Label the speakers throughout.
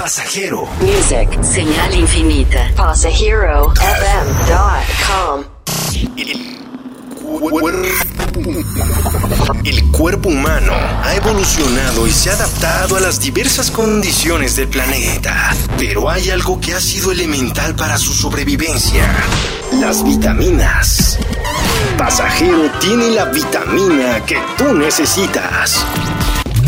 Speaker 1: Pasajero.
Speaker 2: Music, señal infinita. Pasajero.fm.com.
Speaker 1: El cuerpo humano ha evolucionado y se ha adaptado a las diversas condiciones del planeta, pero hay algo que ha sido elemental para su sobrevivencia, las vitaminas. Pasajero tiene la vitamina que tú necesitas.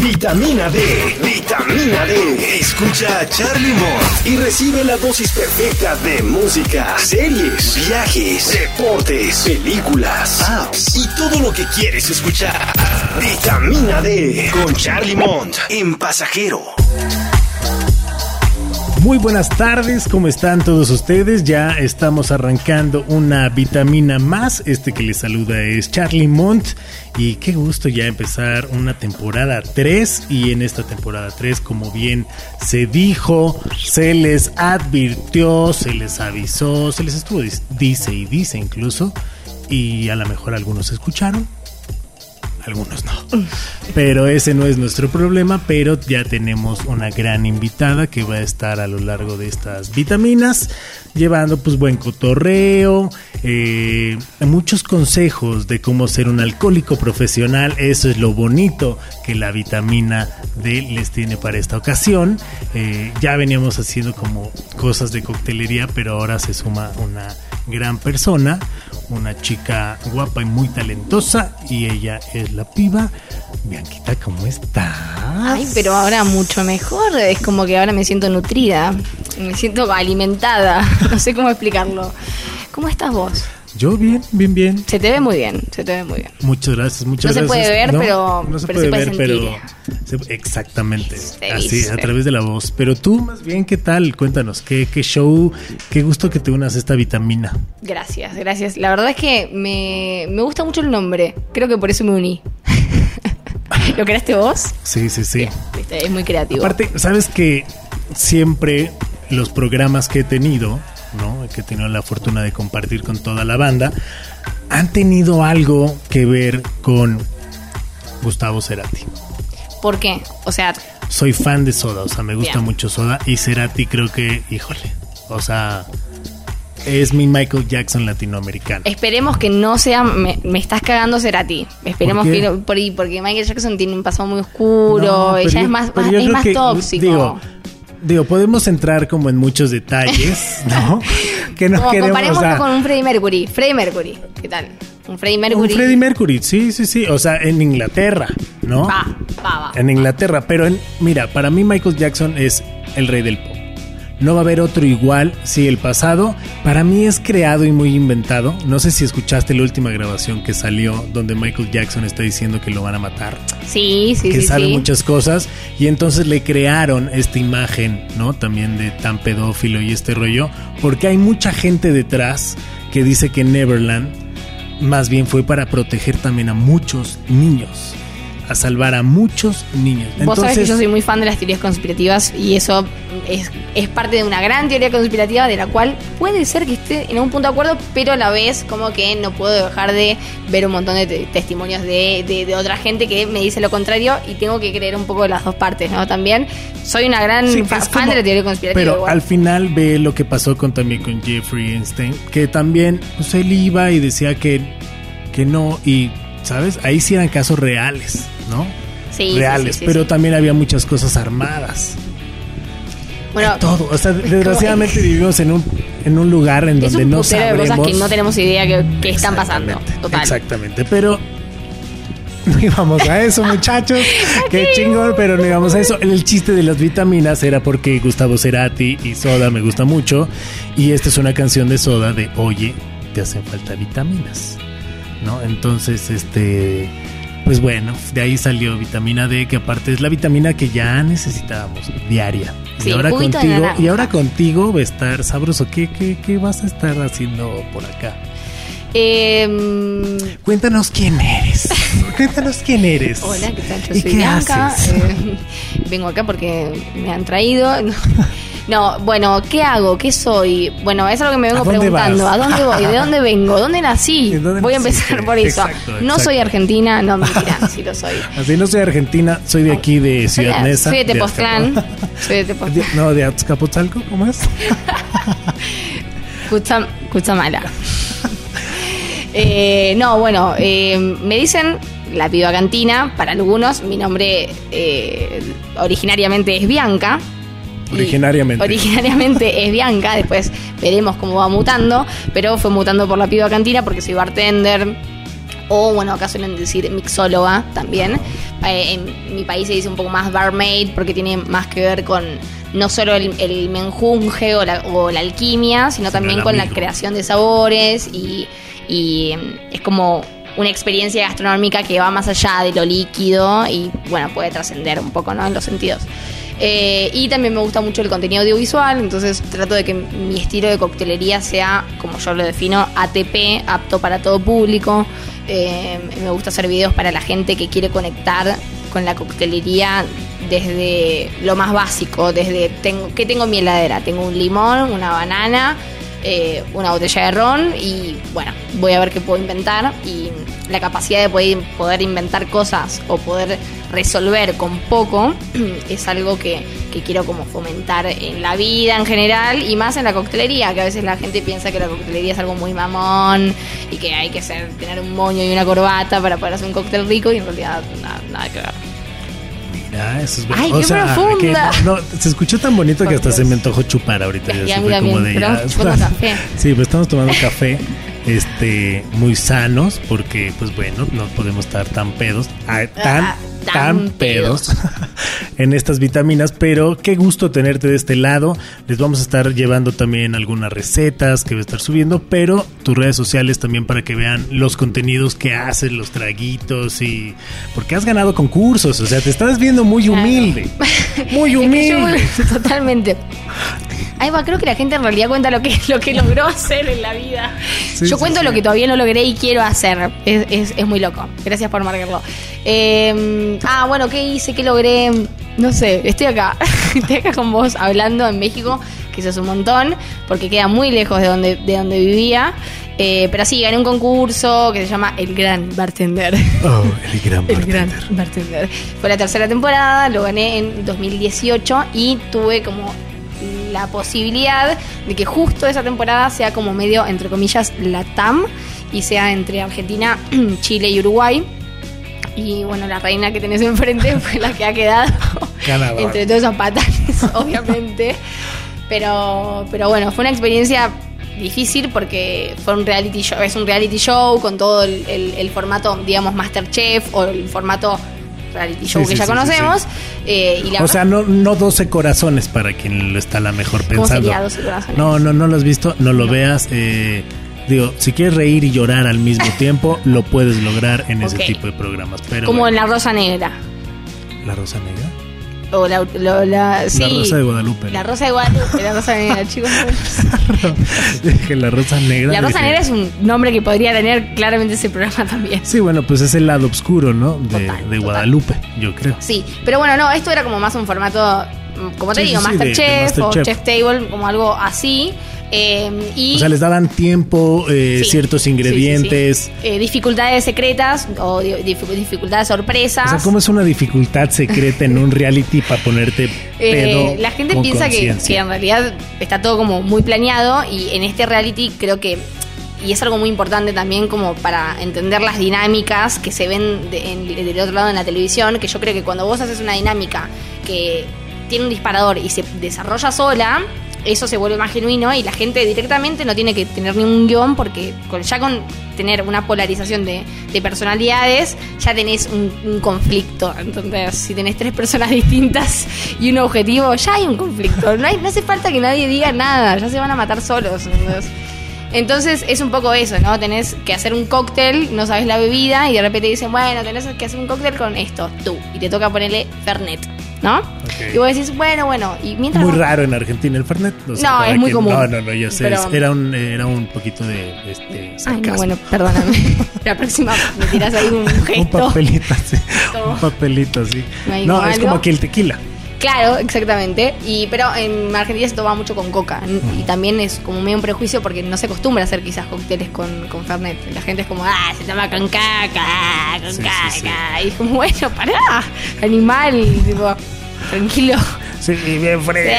Speaker 1: Vitamina D, vitamina D. Escucha a Charlie Mott y recibe la dosis perfecta de música, series, viajes, deportes, películas, apps y todo lo que quieres escuchar. Vitamina D con Charlie Mont en Pasajero.
Speaker 3: Muy buenas tardes, ¿cómo están todos ustedes? Ya estamos arrancando una vitamina más. Este que les saluda es Charlie Mont. Y qué gusto ya empezar una temporada 3. Y en esta temporada 3, como bien se dijo, se les advirtió, se les avisó, se les estuvo, dice y dice incluso. Y a lo mejor algunos escucharon, algunos no. Pero ese no es nuestro problema, pero ya tenemos una gran invitada que va a estar a lo largo de estas vitaminas, llevando pues buen cotorreo, eh, muchos consejos de cómo ser un alcohólico profesional, eso es lo bonito que la vitamina D les tiene para esta ocasión. Eh, ya veníamos haciendo como cosas de coctelería, pero ahora se suma una gran persona, una chica guapa y muy talentosa y ella es la piba. Bianquita, ¿cómo estás?
Speaker 4: Ay, pero ahora mucho mejor, es como que ahora me siento nutrida, me siento alimentada, no sé cómo explicarlo. ¿Cómo estás vos?
Speaker 3: Yo bien, bien, bien.
Speaker 4: Se te ve muy bien, se te ve muy bien.
Speaker 3: Muchas gracias, muchas
Speaker 4: No se
Speaker 3: gracias.
Speaker 4: puede ver,
Speaker 3: No,
Speaker 4: pero-
Speaker 3: no se
Speaker 4: pero
Speaker 3: puede
Speaker 4: se puede
Speaker 3: ver,
Speaker 4: sentir.
Speaker 3: pero exactamente,
Speaker 4: Se
Speaker 3: así
Speaker 4: dice.
Speaker 3: a través de la voz. Pero tú más bien, ¿qué tal? Cuéntanos, qué, qué show, qué gusto que te unas a esta vitamina.
Speaker 4: Gracias, gracias. La verdad es que me, me gusta mucho el nombre, creo que por eso me uní. ¿Lo creaste vos?
Speaker 3: Sí, sí, sí.
Speaker 4: Es muy creativo.
Speaker 3: Aparte, sabes que siempre los programas que he tenido, ¿no? Que he tenido la fortuna de compartir con toda la banda, han tenido algo que ver con Gustavo Cerati.
Speaker 4: ¿Por qué? O sea,
Speaker 3: Soy fan de Soda, o sea, me gusta mucho Soda y Cerati creo que, híjole, o sea, es mi Michael Jackson latinoamericano.
Speaker 4: esperemos que no sea. Me, me estás cagando Cerati. Esperemos
Speaker 3: ¿Por
Speaker 4: que no. por porque Michael Jackson tiene un pasado muy oscuro.
Speaker 3: No,
Speaker 4: ella
Speaker 3: yo-
Speaker 4: es más, es más
Speaker 3: que,
Speaker 4: tóxico.
Speaker 3: Digo, digo, podemos entrar como en muchos detalles, ¿no? que no
Speaker 4: Como
Speaker 3: queremos, o sea,
Speaker 4: con un Freddie Mercury. Freddie Mercury, ¿qué tal? Un Freddie Mercury.
Speaker 3: Un Freddie Mercury, sí, sí, sí. O sea, en Inglaterra, ¿no?
Speaker 4: Va, va, va.
Speaker 3: En Inglaterra. Pero en, mira, para mí Michael Jackson es el rey del pop. No va a haber otro igual. Si el pasado para mí es creado y muy inventado. No sé si escuchaste la última grabación que salió donde Michael Jackson está diciendo que lo van a matar.
Speaker 4: Sí, sí,
Speaker 3: que
Speaker 4: sí.
Speaker 3: sabe
Speaker 4: sí.
Speaker 3: muchas cosas y entonces le crearon esta imagen, ¿no? También de tan pedófilo y este rollo, porque hay mucha gente detrás que dice que Neverland más bien fue para proteger también a muchos niños, a salvar a muchos niños.
Speaker 4: Vos sabés que
Speaker 3: Entonces,
Speaker 4: yo soy muy fan de las teorías conspirativas y eso es, es parte de una gran teoría conspirativa de la cual puede ser que esté en un punto de acuerdo, pero a la vez como que no puedo dejar de ver un montón de te- testimonios de, de- de otra gente que me dice lo contrario y tengo que creer un poco de las dos partes, ¿no? También soy una gran
Speaker 3: sí,
Speaker 4: fan
Speaker 3: como-
Speaker 4: de la teoría conspirativa.
Speaker 3: Pero
Speaker 4: igual.
Speaker 3: al final ve lo que pasó con también con Jeffrey Einstein, que también pues él iba y decía que, que no, y ¿sabes? Ahí sí eran casos reales, ¿no?
Speaker 4: Sí,
Speaker 3: reales,
Speaker 4: sí, sí,
Speaker 3: pero también había muchas cosas armadas.
Speaker 4: Bueno,
Speaker 3: todo. O sea, desgraciadamente vivimos en un, en un lugar en
Speaker 4: es
Speaker 3: donde
Speaker 4: un
Speaker 3: no
Speaker 4: de
Speaker 3: sabremos.
Speaker 4: cosas que no tenemos idea que, que están pasando.
Speaker 3: Exactamente,
Speaker 4: Total.
Speaker 3: Exactamente, pero no íbamos a eso, muchachos. Qué chingón, pero no íbamos a eso. El chiste de las vitaminas era porque Gustavo Cerati y Soda me gusta mucho. Y esta es una canción de Soda de Oye, te hacen falta vitaminas. ¿No? Entonces, este. Pues bueno, de ahí salió vitamina D, que aparte es la vitamina que ya necesitábamos diaria.
Speaker 4: Sí,
Speaker 3: y ahora contigo, y ahora contigo va a estar sabroso. ¿Qué, qué, qué vas a estar haciendo por acá?
Speaker 4: Em,
Speaker 3: Cuéntanos quién eres. Cuéntanos quién eres.
Speaker 4: Hola, ¿qué tal? Yo
Speaker 3: ¿Y
Speaker 4: soy
Speaker 3: qué
Speaker 4: Bianca.
Speaker 3: haces?
Speaker 4: eh, vengo acá porque me han traído. No, bueno, ¿qué hago? ¿Qué soy? Bueno, eso es lo que me vengo
Speaker 3: ¿A dónde
Speaker 4: preguntando.
Speaker 3: vas?
Speaker 4: ¿A dónde voy? ¿De dónde vengo? ¿Dónde nací?
Speaker 3: ¿De dónde
Speaker 4: voy a empezar por eso.
Speaker 3: Exacto,
Speaker 4: No
Speaker 3: exacto.
Speaker 4: soy argentina, no, mentira, sí lo soy.
Speaker 3: Así no soy argentina, soy de aquí de Ciudad Neza.
Speaker 4: soy de Tepoztlán. Soy de Tepoztlán.
Speaker 3: No, de Azcapotzalco, ¿cómo es?
Speaker 4: Cucha- Cuchamala. Eh, no, bueno, eh, me dicen la piba cantina, para algunos, mi nombre eh, originariamente es Bianca.
Speaker 3: Originariamente.
Speaker 4: Originariamente es Bianca, después veremos cómo va mutando, pero fue mutando por la piba cantina porque soy bartender. O bueno, acá suelen decir mixóloga también. Eh, en mi país se dice un poco más barmaid porque tiene más que ver con no solo el, el menjunje o la, o la alquimia, sino también con la creación de sabores y, y, es como una experiencia gastronómica que va más allá de lo líquido y bueno, puede trascender un poco ¿no? en los sentidos. Eh, y también me gusta mucho el contenido audiovisual, entonces trato de que mi estilo de coctelería sea, como yo lo defino, ATP, apto para todo público. Eh, me gusta hacer videos para la gente que quiere conectar con la coctelería desde lo más básico, desde tengo, ¿qué tengo en mi heladera? Tengo un limón, una banana, eh, una botella de ron y bueno, voy a ver qué puedo inventar y la capacidad de poder, poder inventar cosas o poder resolver con poco es algo que, que quiero como fomentar en la vida en general y más en la coctelería, que a veces la gente piensa que la coctelería es algo muy mamón y que hay que ser, tener un moño y una corbata para poder hacer un cóctel rico y en realidad nada, nada que ver.
Speaker 3: Eso es
Speaker 4: Ay,
Speaker 3: o
Speaker 4: qué
Speaker 3: sea,
Speaker 4: profunda.
Speaker 3: que no, se escuchó tan bonito que hasta se me antojó chupar ahorita.
Speaker 4: Ya,
Speaker 3: ya fue como
Speaker 4: bien,
Speaker 3: de ya.
Speaker 4: café.
Speaker 3: Sí, pues estamos tomando café, este, muy sanos, porque, pues bueno, no podemos estar tan pedos, tan,
Speaker 4: Ah,
Speaker 3: tan, pedos en estas vitaminas, pero qué gusto tenerte de este lado. Les vamos a estar llevando también algunas recetas que voy a estar subiendo, pero tus redes sociales también para que vean los contenidos que haces, los traguitos y porque has ganado concursos, o sea, te estás viendo muy
Speaker 4: Claro.
Speaker 3: humilde, muy humilde.
Speaker 4: totalmente. Ahí va, creo que la gente en realidad cuenta lo que, lo que logró hacer en la vida.
Speaker 3: Sí,
Speaker 4: yo
Speaker 3: sí,
Speaker 4: cuento
Speaker 3: sí.
Speaker 4: lo que todavía no logré y quiero hacer. Es, es- es muy loco. Gracias por marcarlo. Eh, ah, bueno, ¿qué hice? ¿Qué logré? No sé, estoy acá. estoy acá con vos hablando en México, que eso es un montón, porque queda muy lejos de donde, de donde vivía. Eh, pero sí, gané un concurso que se llama El Gran Bartender.
Speaker 3: Oh, el gran
Speaker 4: El
Speaker 3: bartender.
Speaker 4: gran bartender. Fue la tercera temporada, lo gané en 2018 y tuve como la posibilidad de que justo esa temporada sea como medio, entre comillas, la TAM y sea entre Argentina, Chile y Uruguay. Y bueno, la reina que tenés enfrente fue la que ha quedado entre todos esos patanes, obviamente. Pero, pero bueno, fue una experiencia difícil porque fue un reality show, es un reality show con todo el, el- el formato, digamos, Masterchef o el formato reality show
Speaker 3: Sí,
Speaker 4: que
Speaker 3: sí,
Speaker 4: ya conocemos. Eh, y la
Speaker 3: O sea, no, no 12 corazones para quien lo está la mejor
Speaker 4: ¿Cómo
Speaker 3: pensando.
Speaker 4: sería 12 corazones?
Speaker 3: No, no, no lo has visto, no lo veas. eh, digo, si quieres reír y llorar al mismo tiempo, lo puedes lograr en ese tipo de programas. Pero
Speaker 4: como en la Rosa Negra.
Speaker 3: la Rosa Negra.
Speaker 4: O la, la, sí.
Speaker 3: La Rosa de Guadalupe.
Speaker 4: La Rosa de Guadalupe, la Rosa Negra, chicos.
Speaker 3: Dije la Rosa Negra.
Speaker 4: La Rosa
Speaker 3: dije-
Speaker 4: Negra es un nombre que podría tener claramente ese programa también.
Speaker 3: Sí, bueno, pues es el lado oscuro, ¿no? De,
Speaker 4: Total,
Speaker 3: de
Speaker 4: total.
Speaker 3: Guadalupe, yo creo.
Speaker 4: Sí, pero bueno, no, esto era como más un formato, mm, como te
Speaker 3: Sí,
Speaker 4: digo,
Speaker 3: sí,
Speaker 4: Masterchef o. Chef Table, como algo así. Eh, y
Speaker 3: O sea, les daban tiempo, eh,
Speaker 4: Sí,
Speaker 3: ciertos
Speaker 4: sí, sí, sí.
Speaker 3: ingredientes.
Speaker 4: Eh, dificultades secretas o di- dif- dificultades sorpresas.
Speaker 3: O sea, ¿cómo es una dificultad secreta en un reality para ponerte
Speaker 4: Eh,
Speaker 3: pedo?
Speaker 4: la gente
Speaker 3: con
Speaker 4: piensa que, en realidad está todo como muy planeado y en este reality creo que y es algo muy importante también como para entender las dinámicas que se ven de- en- del otro lado en la televisión, que yo creo que cuando vos haces una dinámica que tiene un disparador y se desarrolla sola, eso se vuelve más genuino y la gente directamente no tiene que tener ningún guion porque con, ya con tener una polarización de, de personalidades ya tenés un, conflicto. Entonces, si tenés tres personas distintas y un objetivo, ya hay un conflicto. No, hay, no hace falta que nadie diga nada, ya se van a matar solos. ¿entendés? Entonces es un poco eso, ¿no? Tenés que hacer un cóctel, no sabes la bebida y de repente dicen, bueno, tenés que hacer un cóctel con esto, tú. Y te toca ponerle Fernet, ¿no? Y vos decís, bueno, bueno. Y mientras
Speaker 3: Muy
Speaker 4: vos-
Speaker 3: raro en Argentina el Fernet. o sea,
Speaker 4: No, es muy
Speaker 3: que-
Speaker 4: común.
Speaker 3: No, no, no, yo sé.
Speaker 4: Pero-
Speaker 3: Era, un, era un poquito de este,
Speaker 4: Ay, no, bueno, perdóname. La próxima me tiras ahí un
Speaker 3: un
Speaker 4: gesto.
Speaker 3: papelito así. Un papelito así.
Speaker 4: No
Speaker 3: es
Speaker 4: algo.
Speaker 3: como que el tequila.
Speaker 4: Claro, exactamente. Y pero en Argentina se toma mucho con coca. Y también es como medio un prejuicio porque no se acostumbra a hacer quizás cócteles con, con Fernet. La gente es como, ah, se toma con caca, con
Speaker 3: Sí,
Speaker 4: caca.
Speaker 3: sí, sí.
Speaker 4: Y es como, bueno, pará, animal, tipo, tranquilo.
Speaker 3: Sí, bien frío.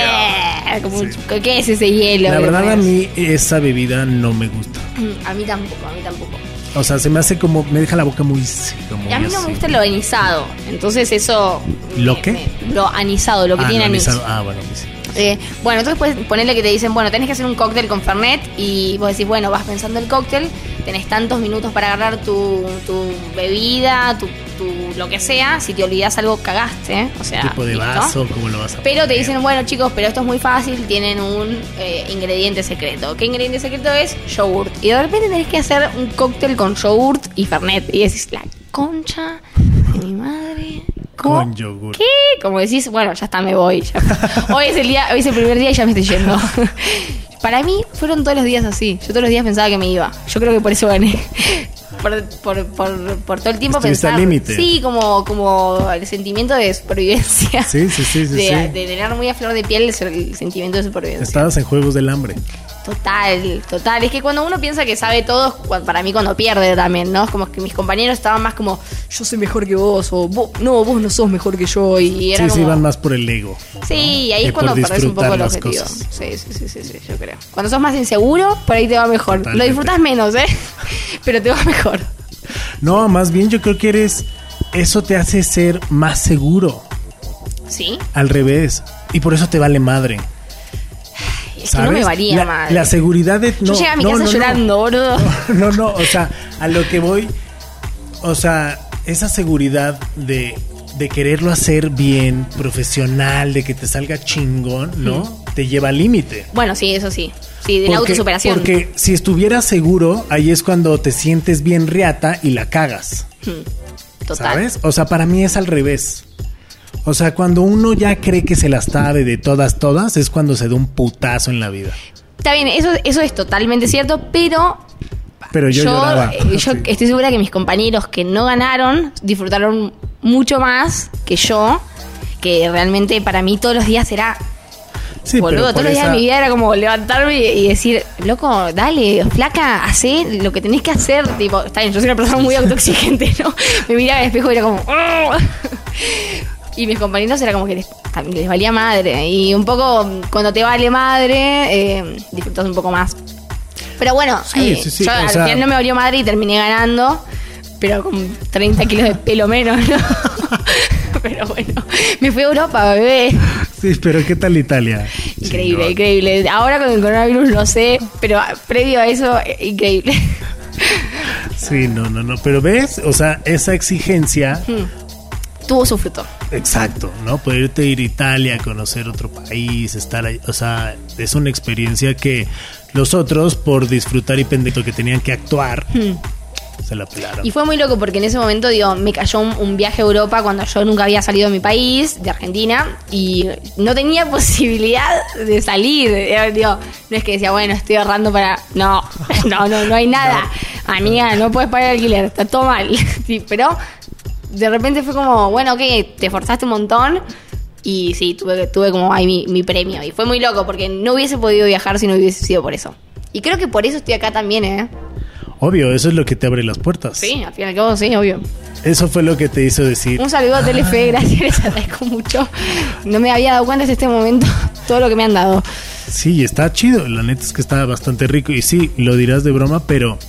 Speaker 4: Como, ¿Qué es ese hielo?
Speaker 3: La verdad a mí esa bebida no me gusta.
Speaker 4: mío? A mí tampoco, a mí tampoco.
Speaker 3: O sea, se me hace como, me deja la boca muy
Speaker 4: Y a mí no
Speaker 3: así.
Speaker 4: me gusta lo anisado. Entonces eso...
Speaker 3: ¿Lo
Speaker 4: me-
Speaker 3: qué?
Speaker 4: me- lo anisado, lo que
Speaker 3: Ah,
Speaker 4: tiene
Speaker 3: no,
Speaker 4: anís.
Speaker 3: anisado. Ah, bueno, sí.
Speaker 4: Eh, bueno, entonces puedes ponerle que te dicen, bueno, tenés que hacer un cóctel con Fernet y vos decís, bueno, vas pensando el cóctel, tenés tantos minutos para agarrar tu, tu bebida, tu, tu lo que sea, si te olvidás algo cagaste, o sea,
Speaker 3: tipo de
Speaker 4: ¿listo?
Speaker 3: vaso, ¿cómo lo vas a
Speaker 4: Pero te dicen, bueno chicos, pero esto es muy fácil, tienen un eh, ingrediente secreto. ¿Qué ingrediente secreto es? Yogurt. Y de repente tenés que hacer un cóctel con yogurt y Fernet. Y decís, la concha de mi madre. ¿Cómo?
Speaker 3: Con yogur.
Speaker 4: ¿Qué? Como decís, bueno, ya está, me voy. ya. Hoy es el día, hoy es el primer día y ya me estoy yendo. Para mí fueron todos los días así. Yo todos los días pensaba que me iba. Yo creo que por eso gané. Por, por, por, por todo el tiempo
Speaker 3: Estuviste
Speaker 4: pensar.
Speaker 3: al límite.
Speaker 4: Sí, como, como el sentimiento de supervivencia.
Speaker 3: Sí, sí, sí, sí,
Speaker 4: de,
Speaker 3: sí.
Speaker 4: de tener muy a flor de piel el, el sentimiento de supervivencia.
Speaker 3: Estabas en Juegos del Hambre.
Speaker 4: Total, total. Es que cuando uno piensa que sabe todo, para mí cuando pierde también, ¿no? Es como que mis compañeros estaban más como, yo soy mejor que vos, o "Vos- no, vos no sos mejor que yo. Y era
Speaker 3: Sí,
Speaker 4: como...
Speaker 3: sí, van más por el ego.
Speaker 4: Sí, ahí es cuando perdés un poco el objetivo. Sí, sí, sí, sí, sí, yo creo. Cuando sos más inseguro, por ahí te va mejor. Lo disfrutas menos, ¿eh? Pero te va mejor.
Speaker 3: No, más bien yo creo que eres. Eso te hace ser más seguro.
Speaker 4: ¿Sí?
Speaker 3: Al revés. Y por eso te vale madre.
Speaker 4: Es que no me varía,
Speaker 3: la,
Speaker 4: madre.
Speaker 3: la seguridad de.
Speaker 4: yo
Speaker 3: no,
Speaker 4: llegué a mi
Speaker 3: no,
Speaker 4: casa
Speaker 3: no, no.
Speaker 4: llorando, boludo.
Speaker 3: No, no, o sea, a lo que voy, o sea, esa seguridad de, de quererlo hacer bien, profesional, de que te salga chingón, ¿no? Te lleva al límite.
Speaker 4: Bueno, sí, eso sí. Sí, de la
Speaker 3: Porque-
Speaker 4: autosuperación.
Speaker 3: Porque si estuvieras seguro, ahí es cuando te sientes bien riata y la cagas.
Speaker 4: Total.
Speaker 3: ¿Sabes? O sea, para mí es al revés. O sea, cuando uno ya cree que se las sabe de todas, todas, es cuando se da un putazo en la vida.
Speaker 4: Está bien, eso, eso es totalmente cierto, pero
Speaker 3: Pero yo, lloraba.
Speaker 4: eh, yo
Speaker 3: Sí.
Speaker 4: estoy segura que mis compañeros que no ganaron disfrutaron mucho más que yo, que realmente para mí todos los días era
Speaker 3: Sí,
Speaker 4: boludo, todos los días
Speaker 3: esa-
Speaker 4: de mi vida era como levantarme y, y decir, loco, dale, flaca, hacé lo que tenés que hacer. Tipo, está bien, yo soy una persona muy autoexigente, ¿no? Me miraba al espejo y era como, "Oh". Y mis compañeros era como que les, también les valía madre. Y un poco, cuando te vale madre, eh, disfrutas un poco más. Pero bueno,
Speaker 3: Sí,
Speaker 4: eh,
Speaker 3: sí, sí,
Speaker 4: yo
Speaker 3: o
Speaker 4: al
Speaker 3: sea-
Speaker 4: final no me valió madre y terminé ganando, pero con 30 kilos de pelo menos, ¿no? pero bueno, me fui a Europa, bebé.
Speaker 3: Sí, pero ¿qué tal Italia?
Speaker 4: Increíble, increíble. Ahora con el coronavirus no sé, pero previo a eso, eh, increíble.
Speaker 3: Sí, no, no, no. Pero ves, o sea, esa exigencia,
Speaker 4: Tuvo su fruto.
Speaker 3: exacto, ¿no? Poderte ir a Italia, conocer otro país, estar ahí, o sea, es una experiencia que los otros, por disfrutar y pendejo que tenían que actuar, se la pelaron.
Speaker 4: Y fue muy loco porque en ese momento, digo, me cayó un, un viaje a Europa cuando yo nunca había salido de mi país, de Argentina, y no tenía posibilidad de salir. Digo, no es que decía, bueno, estoy ahorrando para. No, no, no, no hay nada. Amiga, no puedes pagar el alquiler, está todo mal. Sí, pero de repente fue como, bueno, ok, te esforzaste un montón. Y sí, tuve, tuve como ahí mi, mi premio. Y fue muy loco porque no hubiese podido viajar si no hubiese sido por eso. Y creo que por eso estoy acá también, ¿eh?
Speaker 3: Obvio, eso es lo que te abre las puertas.
Speaker 4: Sí, al fin y al cabo, sí, obvio.
Speaker 3: Eso fue lo que te hizo decir.
Speaker 4: Un saludo a Telefe, gracias, les agradezco mucho. No me había dado cuenta hasta este momento todo lo que me han dado.
Speaker 3: Sí, está chido. La neta es que está bastante rico. Y sí, lo dirás de broma, pero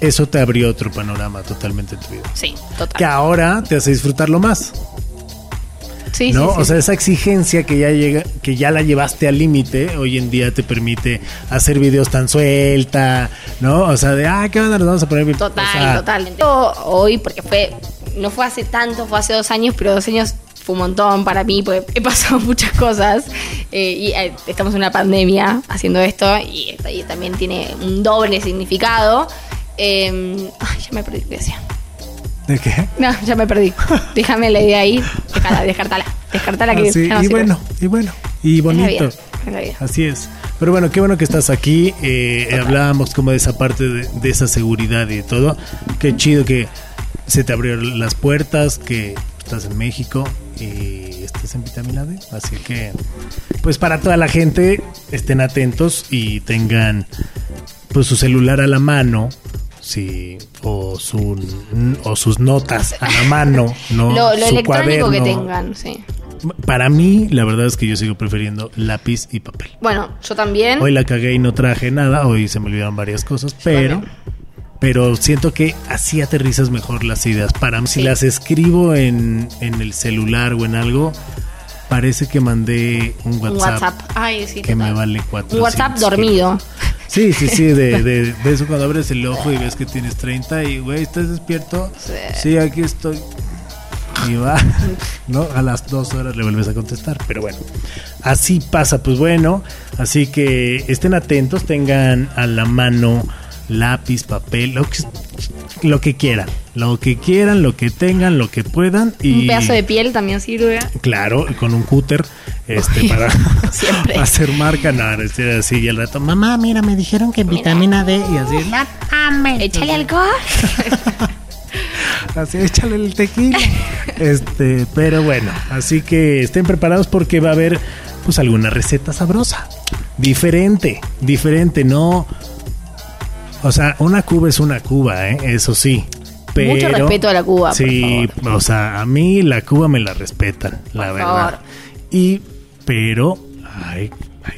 Speaker 3: eso te abrió otro panorama totalmente en tu vida.
Speaker 4: Sí,
Speaker 3: Que
Speaker 4: total.
Speaker 3: ahora te hace disfrutarlo más.
Speaker 4: Sí,
Speaker 3: ¿No?
Speaker 4: sí, sí.
Speaker 3: O sea, esa exigencia que ya llega, que ya la llevaste al límite, hoy en día te permite hacer videos tan suelta, ¿no? O sea, de ah, ¿qué onda? Nos vamos a poner.
Speaker 4: Total,
Speaker 3: O sea,
Speaker 4: totalmente. Yo Hoy, porque fue, no fue hace tanto, fue hace dos años, pero dos años fue un montón para mí, porque he pasado muchas cosas. eh, y eh, estamos en una pandemia haciendo esto, y, esto- y también tiene un doble significado. Eh, ay, ya me perdí, ¿qué decía?
Speaker 3: ¿De qué?
Speaker 4: No, ya me perdí. Déjame la idea ahí. Déjala, descartala. Descartala que
Speaker 3: Ah, sí,
Speaker 4: ya no
Speaker 3: y
Speaker 4: sirve.
Speaker 3: bueno, y bueno, y
Speaker 4: Es la
Speaker 3: bonito.
Speaker 4: vida, es la vida.
Speaker 3: Así es. Pero bueno, qué bueno que estás aquí. Eh, hablábamos como de esa parte de, de esa seguridad y de todo. Qué chido que se te abrieron las puertas, que estás en México y este es en vitamina D. Así que, pues para toda la gente, estén atentos y tengan pues su celular a la mano. Sí, o, su, o sus notas a la mano, ¿no?
Speaker 4: Lo, lo
Speaker 3: Su
Speaker 4: electrónico que
Speaker 3: cuaderno.
Speaker 4: tengan, sí.
Speaker 3: Para mí, la verdad es que yo sigo prefiriendo lápiz y papel.
Speaker 4: Bueno, yo también.
Speaker 3: Hoy la cagué y no traje nada, hoy se me olvidaron varias cosas, pero pero siento que así aterrizas mejor las ideas. Para mí, si las escribo en, en el celular o en algo, parece que mandé un
Speaker 4: un
Speaker 3: WhatsApp.
Speaker 4: Ay, sí,
Speaker 3: que me vale cuatro.
Speaker 4: Un WhatsApp dormido.
Speaker 3: Sí, sí, sí, de, de, de eso cuando abres el ojo y ves que tienes 30 y, güey, ¿estás despierto?
Speaker 4: Sí.
Speaker 3: Sí, aquí estoy. Y va, ¿no? A las dos horas le vuelves a contestar. Pero bueno, así pasa. Pues bueno, así que estén atentos, tengan a la mano lápiz, papel, lo que, lo que quieran. Lo que quieran, lo que tengan, lo que puedan. Y
Speaker 4: Un pedazo de piel también sirve.
Speaker 3: Claro, con un cúter este, para hacer marca. No, así y al rato, mamá, mira, me dijeron que vitamina D y así, no mames.
Speaker 4: Échale alcohol.
Speaker 3: Así, échale el tequila. Este, pero bueno, así que estén preparados porque va a haber pues alguna receta sabrosa. Diferente, diferente, no. O sea, una cuba es una cuba, ¿eh? eso sí. Pero,
Speaker 4: Mucho respeto a la Cuba, por
Speaker 3: Sí,
Speaker 4: favor.
Speaker 3: o sea, a mí la Cuba me la respetan, la
Speaker 4: Por
Speaker 3: verdad.
Speaker 4: favor.
Speaker 3: Y, pero hay,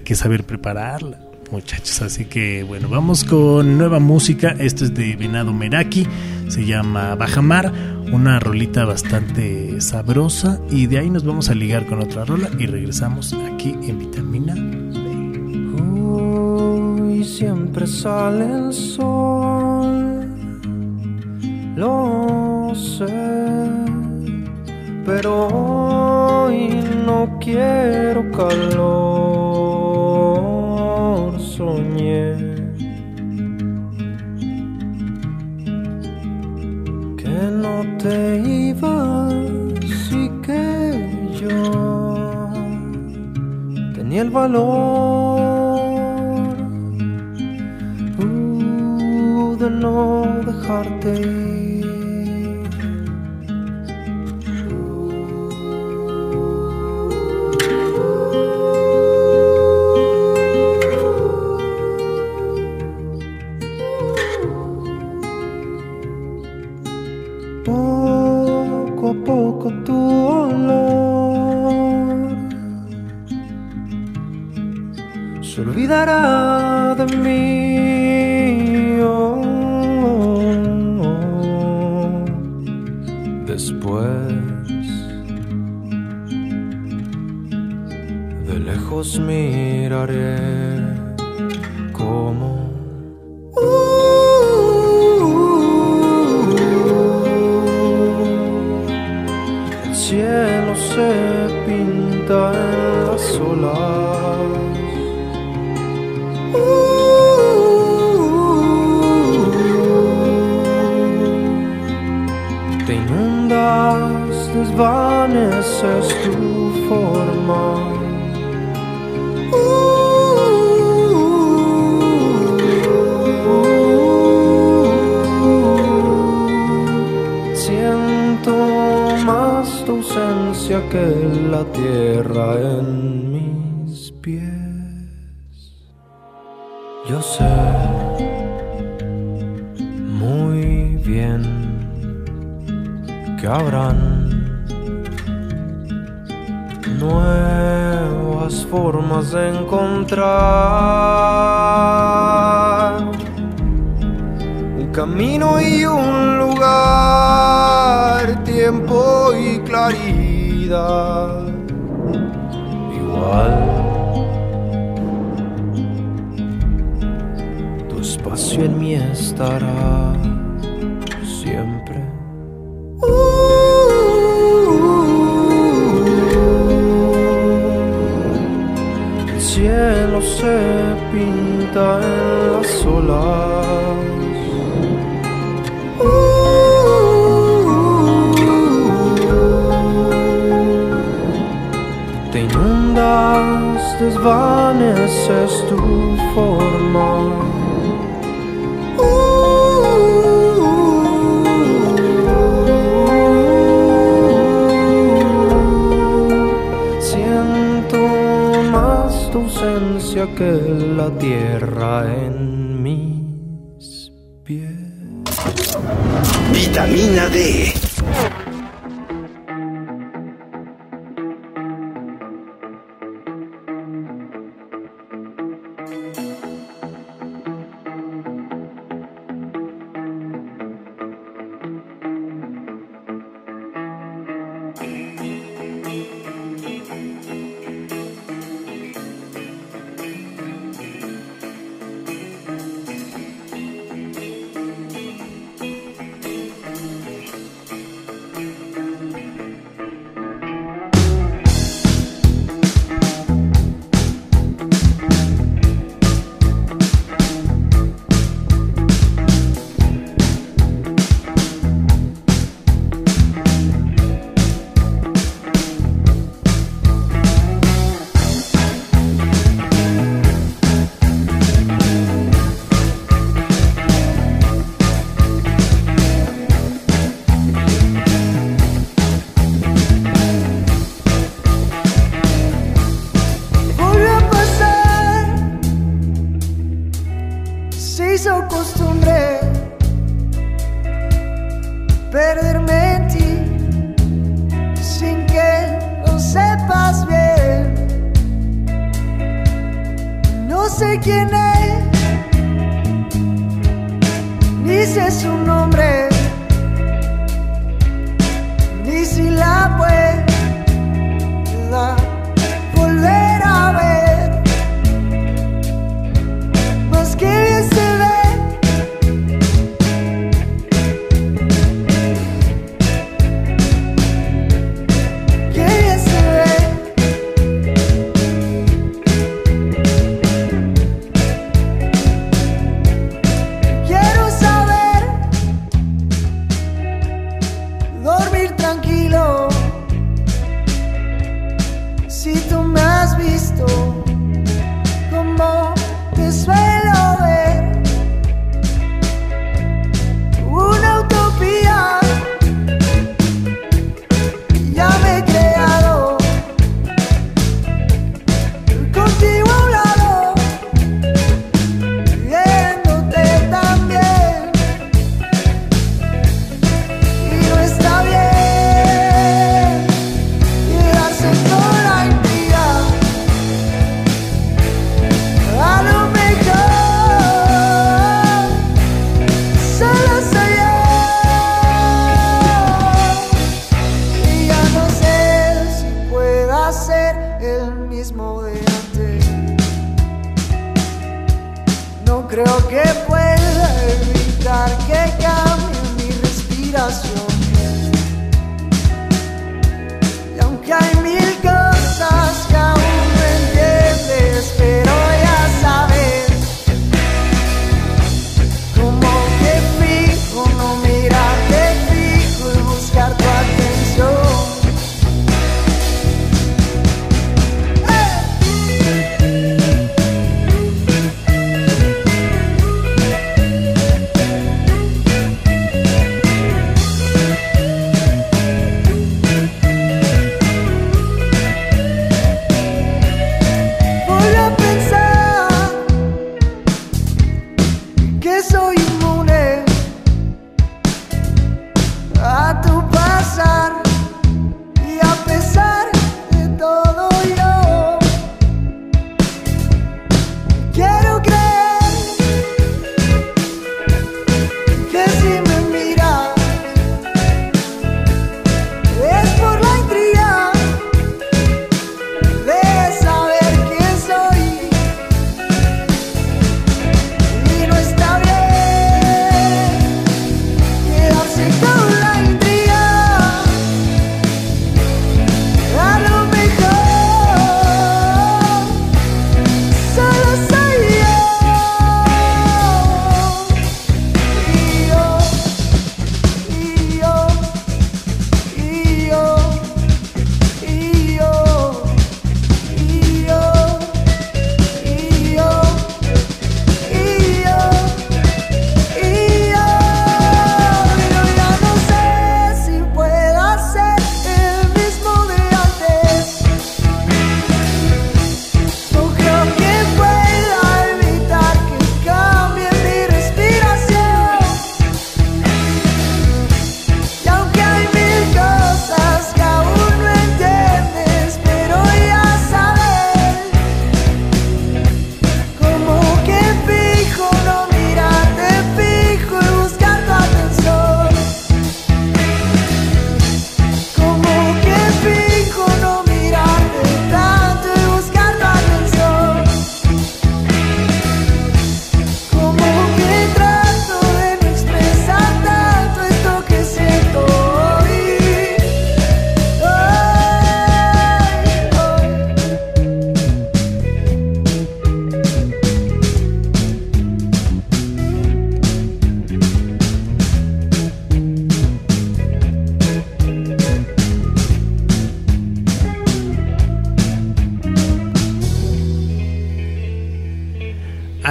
Speaker 3: que saber prepararla, muchachos. Así que, bueno, vamos con nueva música. Esto es de Venado Meraki, se llama Bajamar, una rolita bastante sabrosa. Y de ahí nos vamos a ligar con otra rola y regresamos aquí en Vitamina D.
Speaker 5: Hoy siempre sale el sol, lo sé, pero hoy no quiero calor, soñé. Que no te ibas y que yo tenía el valor uh, de no dejarte olvidará de mí. oh, oh. Después de lejos miraré más ausencia que la tierra en mis pies. Yo sé muy bien que habrán nuevas formas de encontrar un camino y un lugar, tiempo y claridad. Igual tu espacio en mí estará siempre. El cielo se pinta en las olas. andas, desvaneces tu forma. Siento más tu ausencia que la tierra en mis pies.
Speaker 6: Vitamina D.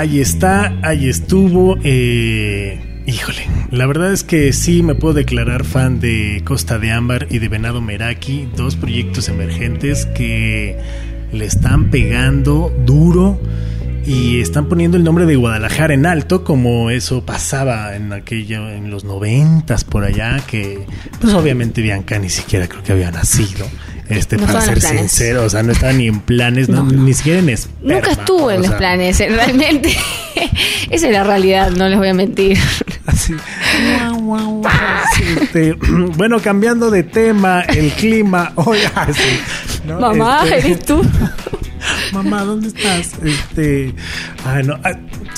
Speaker 3: ahí está, ahí estuvo. eh, híjole, la verdad es que sí me puedo declarar fan de Costa de Ámbar y de Venado Meraki, dos proyectos emergentes que le están pegando duro y están poniendo el nombre de Guadalajara en alto, como eso pasaba en aquello, en los noventas por allá, que pues obviamente Bianca ni siquiera creo que había nacido. Este,
Speaker 4: No
Speaker 3: para ser sincero, o sea, no estaba ni en planes, no, ni siquiera en esperma.
Speaker 4: Nunca estuvo en los
Speaker 3: sea,
Speaker 4: planes, eh, realmente. Esa es la realidad, no les voy a mentir.
Speaker 3: Así. Sí, este, bueno, cambiando de tema, el clima. Así, ¿no?
Speaker 4: Mamá,
Speaker 3: Este,
Speaker 4: ¿eres tú?
Speaker 3: Mamá, ¿dónde estás? Este, ay, no. ah,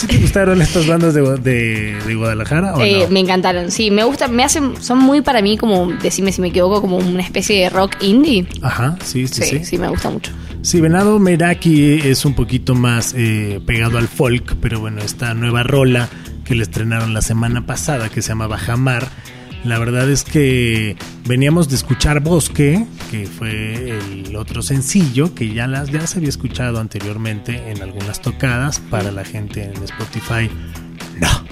Speaker 3: ¿Sí te gustaron estas bandas de, de, de Guadalajara o
Speaker 4: Eh,
Speaker 3: no?
Speaker 4: Me encantaron, sí, me gusta, me hacen, son muy para mí como, decime si me equivoco, como una especie de rock indie.
Speaker 3: Ajá, sí, sí,
Speaker 4: Sí,
Speaker 3: sí.
Speaker 4: sí, me gusta mucho.
Speaker 3: Sí, Venado Meraki es un poquito más eh, pegado al folk, pero bueno, esta nueva rola que le estrenaron la semana pasada, que se llama Bajamar, la verdad es que veníamos de escuchar Bosque, que fue el otro sencillo, que ya, las, ya se había escuchado anteriormente en algunas tocadas para la gente en Spotify. No,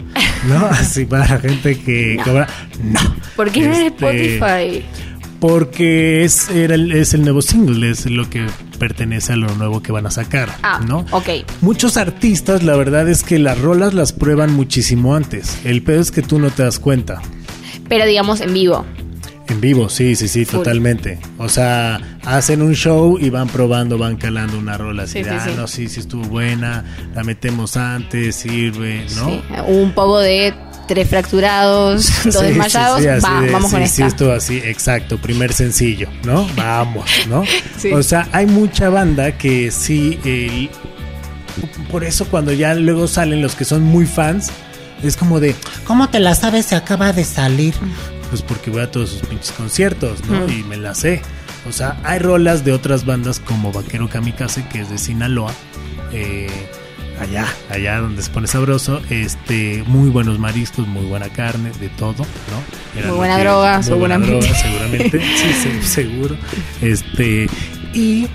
Speaker 3: no, así para la gente que cobra, no.
Speaker 4: ¿Por qué
Speaker 3: Este,
Speaker 4: Spotify?
Speaker 3: porque es, era el, es el nuevo single, es lo que pertenece a lo nuevo que van a sacar,
Speaker 4: Ah,
Speaker 3: ¿no?
Speaker 4: ok.
Speaker 3: Muchos artistas, la verdad es que las rolas las prueban muchísimo antes. El pedo es que tú no te das cuenta.
Speaker 4: Pero digamos en vivo.
Speaker 3: En vivo, sí, sí, sí,
Speaker 4: Full.
Speaker 3: totalmente. O sea, hacen un show y van probando, van calando una rola así.
Speaker 4: Sí,
Speaker 3: de,
Speaker 4: sí,
Speaker 3: ah,
Speaker 4: sí.
Speaker 3: no, sí, sí estuvo buena, la metemos antes, sirve, ¿no?
Speaker 4: Sí, un poco de tres fracturados, dos
Speaker 3: Sí,
Speaker 4: desmayados.
Speaker 3: sí, sí,
Speaker 4: Va,
Speaker 3: de,
Speaker 4: vamos
Speaker 3: sí,
Speaker 4: con
Speaker 3: sí,
Speaker 4: esta.
Speaker 3: estuvo así, exacto, primer sencillo, ¿no? Vamos, ¿no?
Speaker 4: Sí.
Speaker 3: O sea, hay mucha banda que sí, el- por eso cuando ya luego salen los que son muy fans, es como de,
Speaker 7: ¿Cómo te la sabes? Se acaba de salir.
Speaker 3: pues porque voy a todos sus pinches conciertos, ¿no?
Speaker 4: Mm.
Speaker 3: Y me la sé. O sea, hay rolas de otras bandas como Vaquero Kamikaze, que es de Sinaloa, eh, allá, allá donde se pone sabroso, este, muy buenos mariscos, muy buena carne, de todo, ¿no? Era
Speaker 4: Muy buena
Speaker 3: que-
Speaker 4: droga,
Speaker 3: muy buena
Speaker 4: seguramente.
Speaker 3: droga, seguramente, sí, sí, seguro. Este, y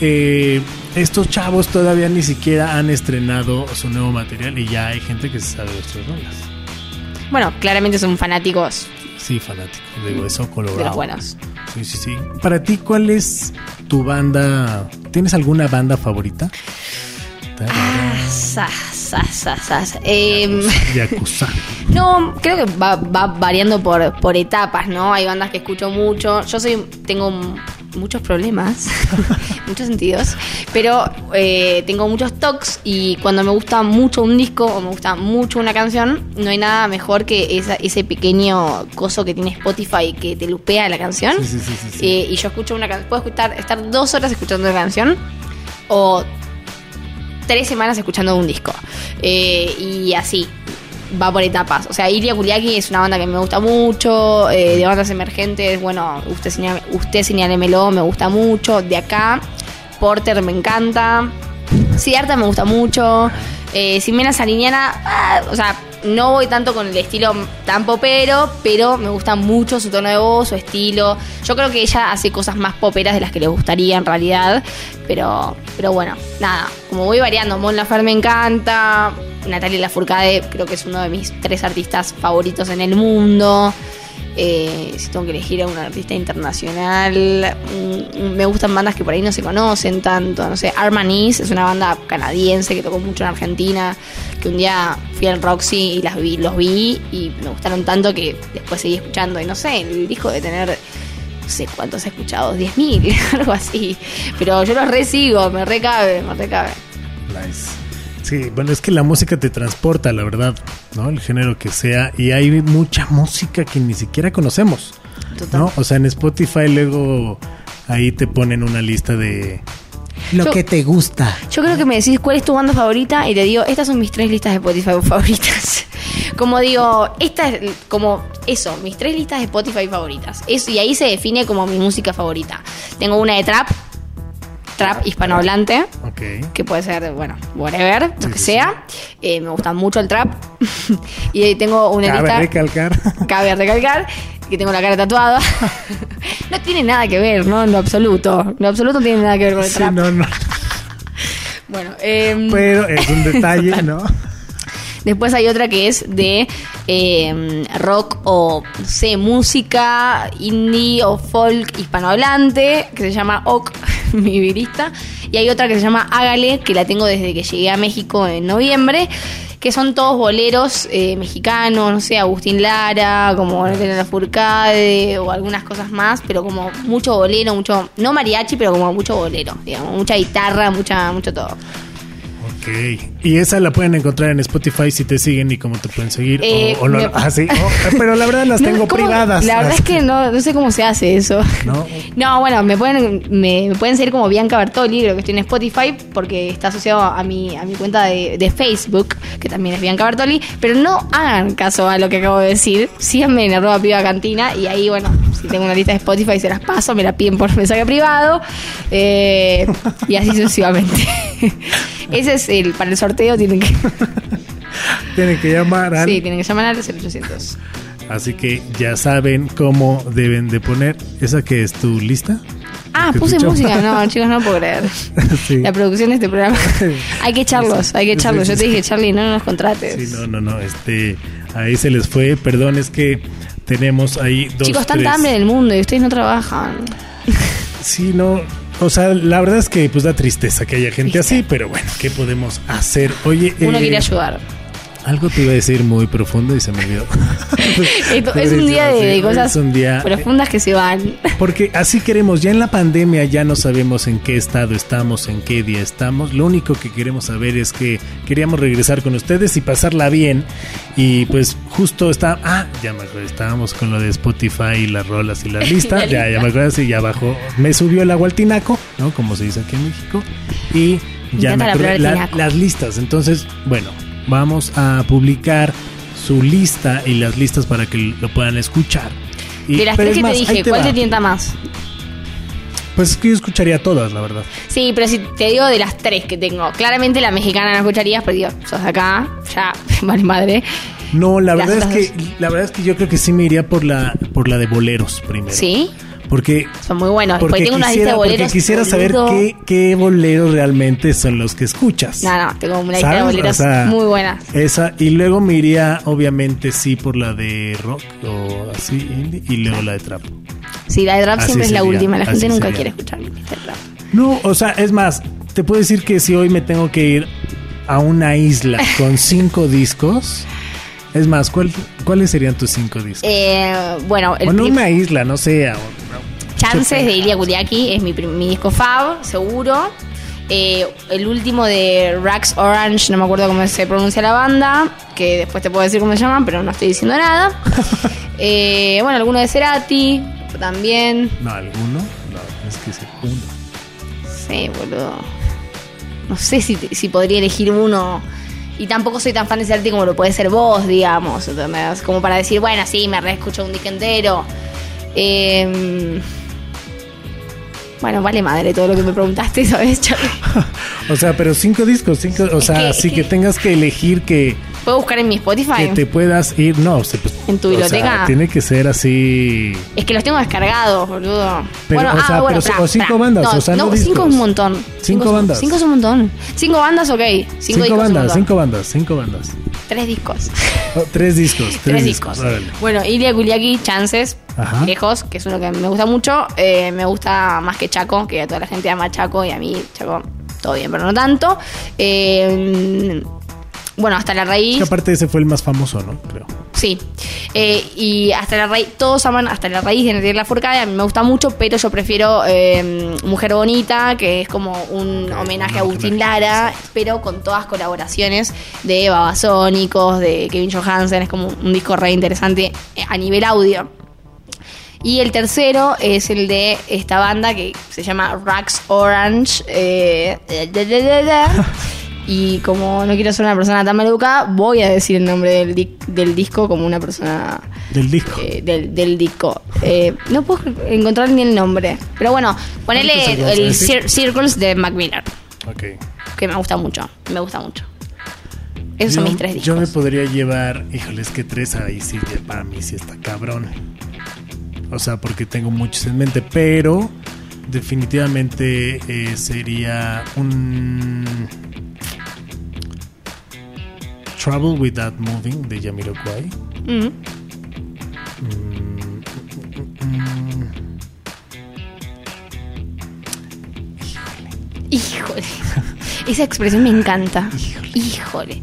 Speaker 3: eh, estos chavos todavía ni siquiera han estrenado su nuevo material y ya hay gente que se sabe de sus rolas.
Speaker 4: Bueno, claramente son fanáticos
Speaker 3: Sí, fanático, digo, eso colorado.
Speaker 4: de los buenos.
Speaker 3: Sí, sí, sí. Para ti, ¿cuál es tu banda? ¿Tienes alguna banda favorita?
Speaker 4: Ah, sa, sa, sa, sa, sa. Em,
Speaker 3: Yakuza.
Speaker 4: no, creo que va, va variando por, por etapas, ¿no? Hay bandas que escucho mucho. Yo soy, tengo m- muchos problemas, muchos sentidos, pero eh, tengo muchos tocs y cuando me gusta mucho un disco o me gusta mucho una canción, no hay nada mejor que esa- ese pequeño coso que tiene Spotify que te lupea la canción.
Speaker 3: Sí, sí, sí, sí, sí.
Speaker 4: Eh, y yo escucho una canción, puedo escuchar, estar dos horas escuchando una canción o tres semanas escuchando un disco. Eh, y así, va por etapas. O sea, Iria Kuliaki es una banda que me gusta mucho. eh, de bandas emergentes, bueno, usted, señale, usted me gusta mucho. De acá, Porter me encanta. Siddhartha me gusta mucho. Eh, Ximena Sariñana, ah, o sea, no voy tanto con el estilo tan popero, pero me gusta mucho su tono de voz, su estilo. Yo creo que ella hace cosas más poperas de las que le gustaría en realidad. Pero, pero bueno, nada, como voy variando, Mon Laferte me encanta. Natalia Lafourcade creo que es uno de mis tres artistas favoritos en el mundo. Eh, si tengo que elegir a un artista internacional, mm, me gustan bandas que por ahí no se conocen tanto. No sé, Armanis es una banda canadiense que tocó mucho en Argentina. Que un día fui al Roxy y los vi y me gustaron tanto que después seguí escuchando. Y no sé, el disco de tener, no sé cuántos he escuchado, 10.000, algo así. Pero yo los resigo, me recabe, me recabe.
Speaker 3: Nice. Sí, bueno, es que la música te transporta, la verdad, ¿no? El género que sea. Y hay mucha música que ni siquiera conocemos,
Speaker 4: Total.
Speaker 3: ¿no? O sea, en Spotify luego ahí te ponen una lista de...
Speaker 7: Lo
Speaker 4: Yo-
Speaker 7: que te gusta.
Speaker 4: Yo creo que me decís cuál es tu banda favorita y te digo, estas son mis tres listas de Spotify favoritas. Como digo, esta es como eso, mis tres listas de Spotify favoritas. Eso, y ahí se define como mi música favorita. Tengo una de trap, trap hispanohablante,
Speaker 3: Ok.
Speaker 4: que puede ser, bueno, whatever, lo que sea. Eh, me gusta mucho el trap. y ahí tengo una
Speaker 3: Cabe
Speaker 4: lista.
Speaker 3: recalcar.
Speaker 4: Cabe recalcar que tengo la cara tatuada. no tiene nada que ver, ¿no? En lo absoluto. En lo absoluto no tiene nada que ver con el
Speaker 3: Sí,
Speaker 4: trap.
Speaker 3: no, no.
Speaker 4: Bueno, em,
Speaker 3: Pero es un detalle, ¿no?
Speaker 4: Después hay otra que es de eh, rock o, no sé, música indie o folk hispanohablante, que se llama OK, mi virista. Y hay otra que se llama Hágale, que la tengo desde que llegué a México en noviembre, que son todos boleros eh, mexicanos, no sé, Agustín Lara, como La Furcade o algunas cosas más, pero como mucho bolero, mucho, no mariachi, pero como mucho bolero, digamos, mucha guitarra, mucha, mucho todo.
Speaker 3: Ok. Y esa la pueden encontrar en Spotify si te siguen y cómo te pueden seguir.
Speaker 4: Eh,
Speaker 3: o, o lo-
Speaker 4: me-
Speaker 3: ah, sí. Oh, pero la verdad las
Speaker 4: No,
Speaker 3: tengo
Speaker 4: ¿cómo?
Speaker 3: privadas.
Speaker 4: La verdad es que no, no sé cómo se hace eso.
Speaker 3: No.
Speaker 4: No, bueno, me pueden, me, me pueden seguir como Bianca Bertoli, creo que estoy en Spotify, porque está asociado a mi, a mi cuenta de, de Facebook, que también es Bianca Bertoli, pero no hagan caso a lo que acabo de decir. Síganme en arroba piba cantina y ahí, bueno, si tengo una lista de Spotify se las paso, me la piden por mensaje privado. eh, y así sucesivamente. Ese es el, para el sorteo tienen que,
Speaker 3: Tienen que llamar al...
Speaker 4: sí, tienen que llamar al 0800.
Speaker 3: Así que ya saben cómo deben de poner. ¿Esa que es tu lista?
Speaker 4: Ah,
Speaker 3: ¿Que
Speaker 4: puse música, no, chicos, no puedo creer.
Speaker 3: Sí.
Speaker 4: La producción de este programa. hay que echarlos, hay que echarlos. Yo te dije, Charlie, no nos contrates.
Speaker 3: Sí, no, no, no. Este, ahí se les fue. Perdón, es que tenemos ahí dos.
Speaker 4: Chicos, tanta hambre en el mundo y ustedes no trabajan.
Speaker 3: Sí, no. O sea, la verdad es que pues da tristeza que haya gente
Speaker 4: Triste.
Speaker 3: así, pero bueno, ¿qué podemos hacer? Oye,
Speaker 4: Uno
Speaker 3: eh,
Speaker 4: quiere ayudar.
Speaker 3: Algo te iba a decir muy profundo y se me olvidó.
Speaker 4: Es un día de, cosas
Speaker 3: día.
Speaker 4: profundas que se van.
Speaker 3: Porque así queremos, ya en la pandemia ya no sabemos en qué estado estamos, en qué día estamos. Lo único que queremos saber es que queríamos regresar con ustedes y pasarla bien. Y pues justo está, ah, ya me acuerdo, estábamos con lo de Spotify y las rolas y las listas.
Speaker 4: La
Speaker 3: ya,
Speaker 4: lista.
Speaker 3: ya me acuerdo, sí, ya abajo me subió el agua al tinaco, ¿no? Como se dice aquí en México. Y ya me
Speaker 4: la- tinaco.
Speaker 3: las listas. Entonces, bueno, vamos a publicar su lista y las listas para que lo puedan escuchar. Y-
Speaker 4: De las tres
Speaker 3: es
Speaker 4: que
Speaker 3: más,
Speaker 4: te dije, ¿cuál
Speaker 3: va.
Speaker 4: te tienta más?
Speaker 3: Pues es que yo escucharía todas, la verdad.
Speaker 4: Sí, pero si te digo de las tres que tengo, claramente la mexicana no escucharías, pero digo, sos de acá, ya, vale madre.
Speaker 3: No, la
Speaker 4: Las
Speaker 3: verdad es que la verdad es que yo creo que sí me iría por la por la de boleros primero.
Speaker 4: ¿Sí?
Speaker 3: Porque
Speaker 4: Son muy buenos.
Speaker 3: porque
Speaker 4: Después tengo una lista
Speaker 3: quisiera,
Speaker 4: de
Speaker 3: porque
Speaker 4: boleros.
Speaker 3: quisiera saber qué, qué boleros realmente son los que escuchas.
Speaker 4: No, no, tengo una lista de boleros
Speaker 3: O sea,
Speaker 4: muy buenas.
Speaker 3: Esa y luego me iría obviamente sí por la de rock o así indie y luego la de trap.
Speaker 4: Sí, la de rap
Speaker 3: Así
Speaker 4: siempre es la última. La gente nunca
Speaker 3: sería.
Speaker 4: quiere escuchar mi lista de rap.
Speaker 3: No, o sea, es más, te puedo decir que si hoy me tengo que ir a una isla con cinco discos, es más, ¿cuál- ¿cuáles serían tus cinco discos?
Speaker 4: Eh, bueno, el
Speaker 3: una isla, no sé. a-
Speaker 4: Chances de Ilia Kuliaki es mi disco Fab, seguro. Eh, el último de Rax Orange, no me acuerdo cómo se pronuncia la banda, que después te puedo decir cómo se llaman, pero no estoy diciendo nada. Eh, bueno, alguno de Cerati, también.
Speaker 3: No, alguno. No, es que es uno.
Speaker 4: Sí, boludo. No sé si, si podría elegir uno. Y tampoco soy tan fan de Cerati como lo puede ser vos, digamos. ¿entendés? Como para decir, bueno, sí, me reescucho un disco entero. Eh, bueno, vale madre todo lo que me preguntaste, ¿sabes, Charlie?
Speaker 3: O sea, pero cinco discos, cinco, o
Speaker 4: Es
Speaker 3: sea,
Speaker 4: que-
Speaker 3: así que,
Speaker 4: que-
Speaker 3: tengas que elegir que,
Speaker 4: ¿Puedo buscar en mi Spotify?
Speaker 3: que te puedas ir. No, o sea, pues,
Speaker 4: ¿En tu
Speaker 3: o sea,
Speaker 4: biblioteca?
Speaker 3: tiene que ser así.
Speaker 4: Es que los tengo descargados, boludo.
Speaker 3: Pero, o sea, pero o cinco bandas,
Speaker 4: no,
Speaker 3: o sea, no
Speaker 4: no, cinco es un montón.
Speaker 3: Cinco bandas.
Speaker 4: Cinco es un montón. Cinco bandas, ok. Cinco,
Speaker 3: Cinco,
Speaker 4: discos
Speaker 3: bandas, cinco bandas, cinco bandas.
Speaker 4: Tres discos.
Speaker 3: Oh, tres discos, tres,
Speaker 4: Tres
Speaker 3: discos.
Speaker 4: discos. Bueno, Ilia Kuliaki, Chances,
Speaker 3: Ajá.
Speaker 4: lejos, que es uno que me gusta mucho. Eh, me gusta más que Chaco, que a toda la gente ama Chaco y a mí Chaco todo bien, pero no tanto. Eh, bueno, hasta la raíz.
Speaker 3: Que aparte ese fue el más famoso, ¿no? Creo.
Speaker 4: Sí. Eh, y hasta la raíz, todos aman hasta la raíz de Natalia Lafourcade, a mí me gusta mucho, pero yo prefiero eh, Mujer Bonita, que es como un homenaje a Agustín Lara, pero con todas colaboraciones de Babasónicos, de Kevin Johansen, es como un disco re interesante a nivel audio. Y el tercero es el de esta banda que se llama Rax Orange. eh, da, da, da, da. y como no quiero ser una persona tan maleducada, voy a decir el nombre del, di- del disco como una persona
Speaker 3: Del disco.
Speaker 4: eh, del, del disco. Eh, no puedo encontrar ni el nombre. Pero bueno, ponele
Speaker 3: ¿Cuántos se vas a
Speaker 4: el? Cir- Circles de Mac Miller,
Speaker 3: Ok.
Speaker 4: que me gusta mucho. Me gusta mucho. Esos son mis tres
Speaker 3: Yo me
Speaker 4: discos.
Speaker 3: podría llevar, híjole, es que tres ahí sí, para mí sí está cabrón. O sea, porque tengo muchos en mente, pero definitivamente eh, sería un Trouble Without Moving de Jamiroquai.
Speaker 4: Mm. Híjole. Esa expresión me encanta. Híjole.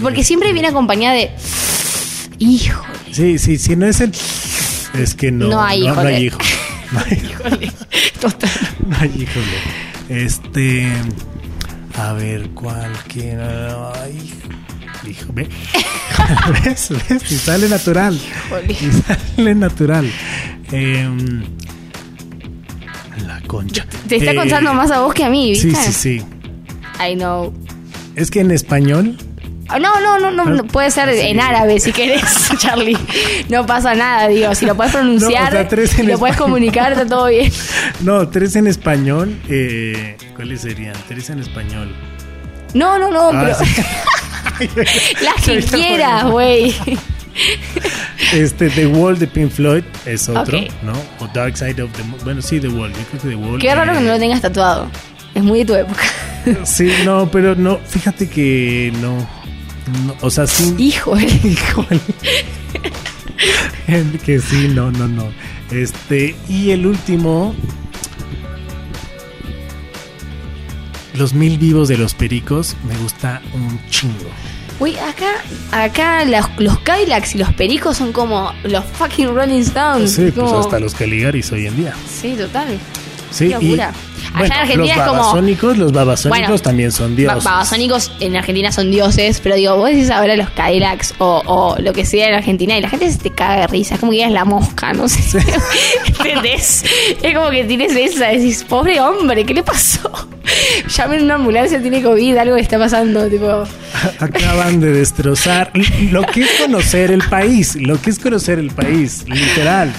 Speaker 4: Porque siempre viene acompañada de. Híjole.
Speaker 3: Sí, sí, si no es el es que no,
Speaker 4: No hay
Speaker 3: no,
Speaker 4: híjole.
Speaker 3: hay hijo. No hay,
Speaker 4: Híjole. Total.
Speaker 3: no hay híjole. Este a ver cuál que ay, hijo, ve. ¿Ves? ¿Ves? Y sale natural.
Speaker 4: Híjole.
Speaker 3: Y sale natural. Em, la concha.
Speaker 4: Te está
Speaker 3: Eh,
Speaker 4: contando más a vos que a mí, ¿viste?
Speaker 3: Sí, sí, sí.
Speaker 4: I know.
Speaker 3: Es que en español
Speaker 4: Ah, No, no, no, no, no, puede ser
Speaker 3: Sí.
Speaker 4: en árabe si querés, Charlie. No pasa nada, digo, si lo puedes pronunciar
Speaker 3: No, o sea, tres
Speaker 4: y
Speaker 3: en
Speaker 4: lo puedes comunicar, está todo bien.
Speaker 3: No, tres en español. Eh, ¿Cuáles serían? Tres en español.
Speaker 4: No, no, no,
Speaker 3: Ah,
Speaker 4: pero
Speaker 3: sí.
Speaker 4: las que quieras, güey.
Speaker 3: Este, The Wall de Pink Floyd es otro. ¿no? O Dark Side of the Moon. Bueno, sí, The Wall. Yo creo que The Wall.
Speaker 4: Qué raro
Speaker 3: eh,
Speaker 4: que no lo tengas tatuado. Es muy de tu época.
Speaker 3: Sí, no, pero no. Fíjate que no. no, o sea, sí.
Speaker 4: Híjole.
Speaker 3: Híjole. que sí, no, no, no. Este, y el último. Los mil vivos de los pericos me gusta un chingo.
Speaker 4: Güey, acá, acá los, los Cadillacs y los Pericos son como los fucking Rolling Stones.
Speaker 3: Sí, pues
Speaker 4: como-
Speaker 3: hasta los Caligaris hoy en día.
Speaker 4: Sí, total.
Speaker 3: Sí,
Speaker 4: Qué locura. Allá en Argentina
Speaker 3: los
Speaker 4: es como-
Speaker 3: babasónicos, los babasónicos
Speaker 4: Bueno,
Speaker 3: también son dioses.
Speaker 4: Ba- Babasónicos en Argentina son dioses, pero digo, vos decís ahora los Cadillacs o, o lo que sea en Argentina y la gente se te caga de risa, es como que es la mosca, no sé. ¿Entendés? Es como que tienes esa, decís, pobre hombre, ¿qué le pasó? Llamen a una ambulancia, tiene COVID, algo le está pasando, tipo.
Speaker 3: Acaban de destrozar lo que es conocer el país, lo que es conocer el país, literal.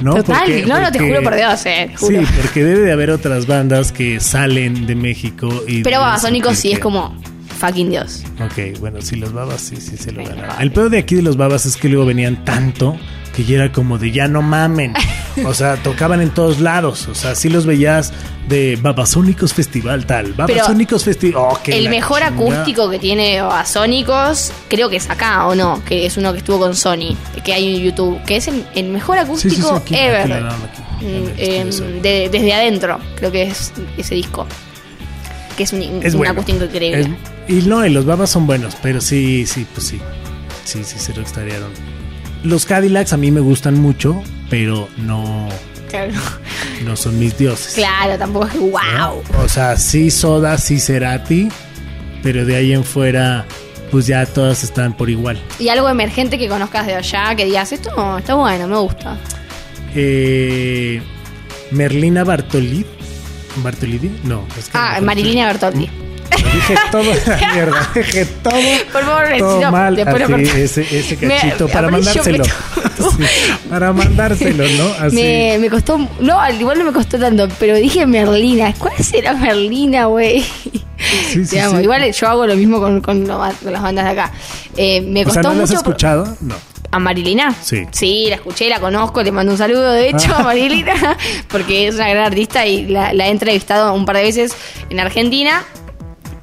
Speaker 3: ¿No?
Speaker 4: Total,
Speaker 3: Porque-
Speaker 4: no, no, te juro por Dios, eh, juro.
Speaker 3: Sí, porque debe de haber otras bandas que salen de México y...
Speaker 4: Pero Babasónicos sí es como fucking Dios.
Speaker 3: Ok, bueno, sí, los babas sí, sí se lo
Speaker 4: vale.
Speaker 3: El peor de aquí de los babas es que luego venían tanto que ya era como de ya no mamen. O sea, tocaban en todos lados. O sea, sí los veías de Babasónicos Festival tal. Babasónicos Festival. Oh,
Speaker 4: El mejor
Speaker 3: chingada.
Speaker 4: acústico que tiene Babasónicos, creo que es acá o no, que es uno que estuvo con Sony, que hay en YouTube, que es el, el mejor
Speaker 3: Sí, sí, sí,
Speaker 4: acústico
Speaker 3: aquí,
Speaker 4: ever.
Speaker 3: aquí aquí.
Speaker 4: Mm, de- desde adentro, creo que es ese disco. Que es un,
Speaker 3: Es
Speaker 4: un
Speaker 3: bueno.
Speaker 4: acústico increíble.
Speaker 3: Es- y no, y los babas son buenos, pero sí, sí, pues sí. Sí, sí, se lo extrañaron. Los Cadillacs a mí me gustan mucho, pero no,
Speaker 4: Claro.
Speaker 3: no son mis dioses.
Speaker 4: Claro, tampoco es wow.
Speaker 3: O sea, sí Soda, sí Cerati, pero de ahí en fuera, pues ya todas están por igual.
Speaker 4: Y algo emergente que conozcas de allá, que digas, esto no, está bueno, me gusta.
Speaker 3: Eh, Merlina Bartolid. ¿Bartolidi? No, es que
Speaker 4: Ah,
Speaker 3: no,
Speaker 4: Marilina Bertoldi.
Speaker 3: Dije todo la mierda. Dije todo.
Speaker 4: Por favor,
Speaker 3: todo
Speaker 4: no,
Speaker 3: mal. así, ese, ese
Speaker 4: Me-
Speaker 3: cachito para mandárselo. Sí, para mandárselo, ¿no? Así.
Speaker 4: Me, me costó, no, al igual no me costó tanto, pero dije Merlina. ¿Cuál será Merlina, güey?
Speaker 3: Sí, sí.
Speaker 4: Igual yo hago lo mismo con, con las bandas de acá. Eh, me
Speaker 3: O
Speaker 4: costó
Speaker 3: sea, ¿no lo has
Speaker 4: mucho.
Speaker 3: escuchado? No.
Speaker 4: ¿A Marilina?
Speaker 3: Sí.
Speaker 4: Sí, la escuché, la conozco, le mando un saludo, de hecho, a Marilina, porque es una gran artista y la, la he entrevistado un par de veces en Argentina.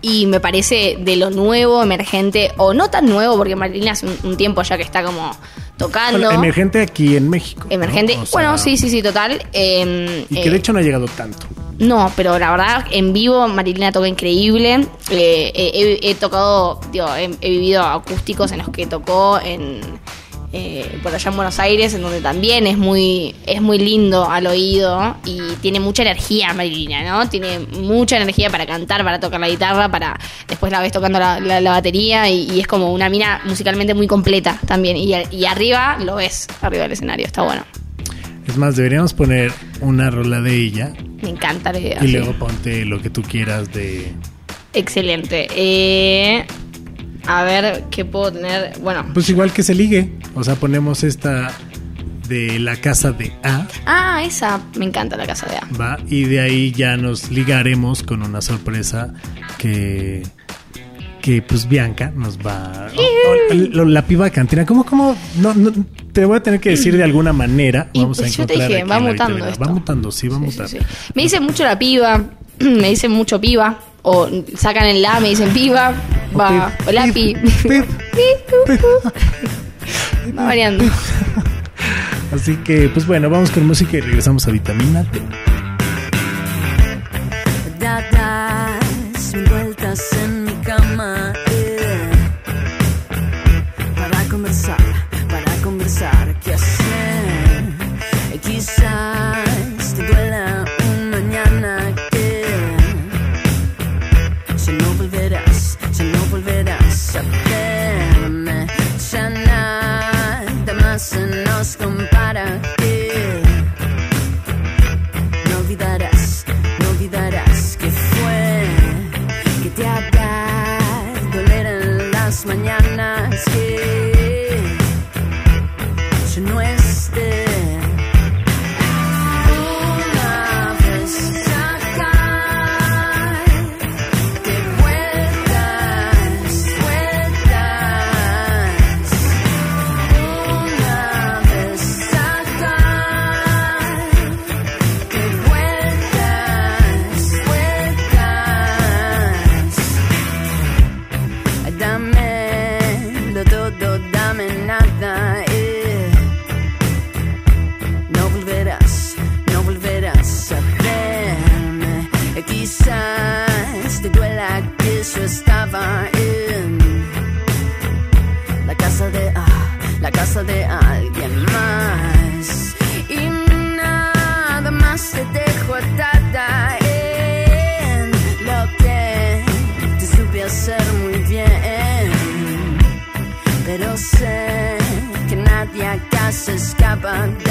Speaker 4: Y me parece de lo nuevo, emergente, o no tan nuevo, porque Marilina hace un, un tiempo ya que está como tocando.
Speaker 3: Bueno, emergente aquí en México. ¿no?
Speaker 4: Emergente.
Speaker 3: O sea,
Speaker 4: bueno, sí, sí, sí, total. Eh,
Speaker 3: Y que
Speaker 4: eh,
Speaker 3: de hecho no ha llegado tanto.
Speaker 4: no, pero la verdad, en vivo Marilina toca increíble. Eh, eh, he, he tocado, digo, he, he vivido acústicos en los que tocó en eh, por allá en Buenos Aires, en donde también es muy, es muy lindo al oído y tiene mucha energía Marilina, ¿no? Tiene mucha energía para cantar, para tocar la guitarra, para después la ves tocando la, la- la batería y, y es como una mina musicalmente muy completa también. Y, y arriba lo ves, arriba del escenario, está bueno.
Speaker 3: Es más, deberíamos poner una rola de ella
Speaker 4: Me encanta la idea.
Speaker 3: y
Speaker 4: sí.
Speaker 3: luego ponte lo que tú quieras de.
Speaker 4: Excelente. Eh, a ver qué puedo tener. Bueno.
Speaker 3: Pues igual que se ligue. O sea, ponemos esta de la casa de A.
Speaker 4: Ah, esa. Me encanta la casa de A.
Speaker 3: Va. Y de ahí ya nos ligaremos con una sorpresa que. Que pues Bianca nos va. La piba cantina. ¿Cómo, cómo? No, no,
Speaker 8: te voy a tener que decir de alguna manera. Vamos a encontrar.
Speaker 4: Yo te dije, va mutando.
Speaker 8: Va mutando, sí, va mutando.
Speaker 4: Me dice mucho la piba. Me dice mucho piba o sacan el la, me dicen piba, va, o la pi. va variando.
Speaker 8: Así que, pues bueno, vamos con música y regresamos a vitamina T.
Speaker 4: happen.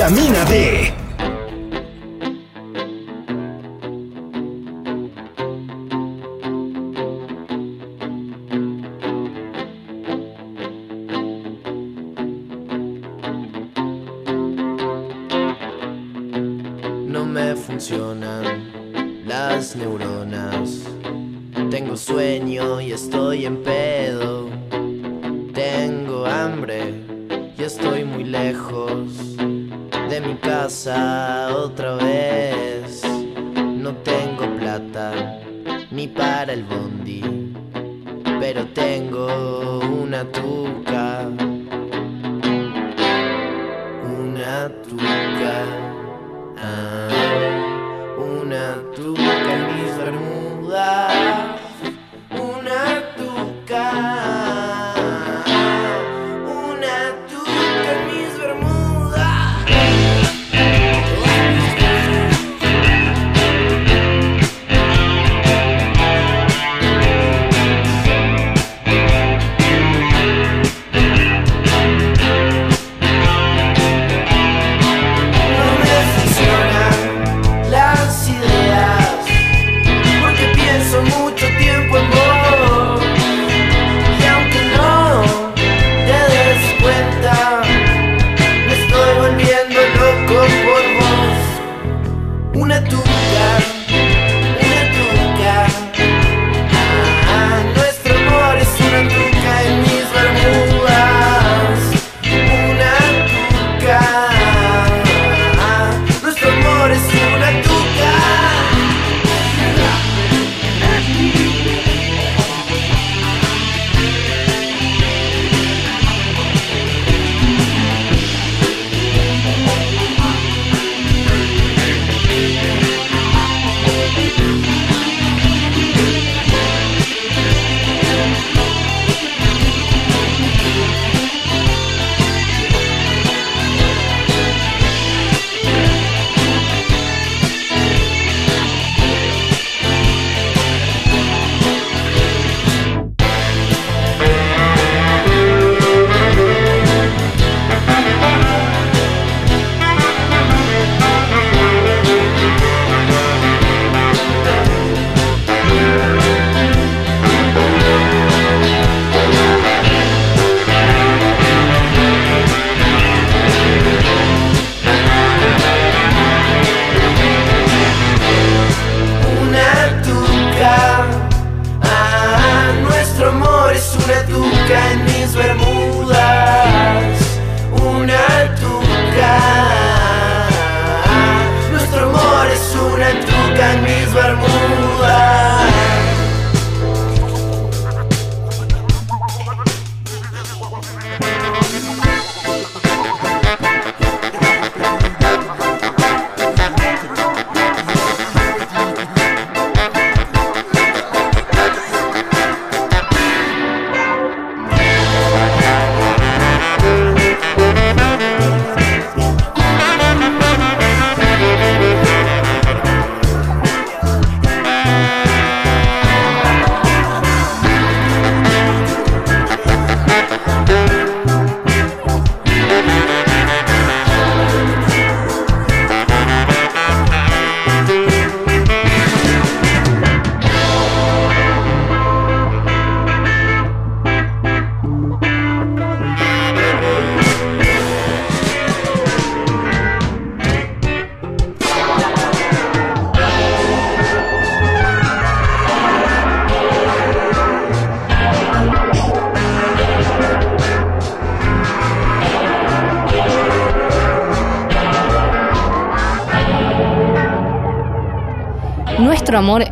Speaker 4: Camina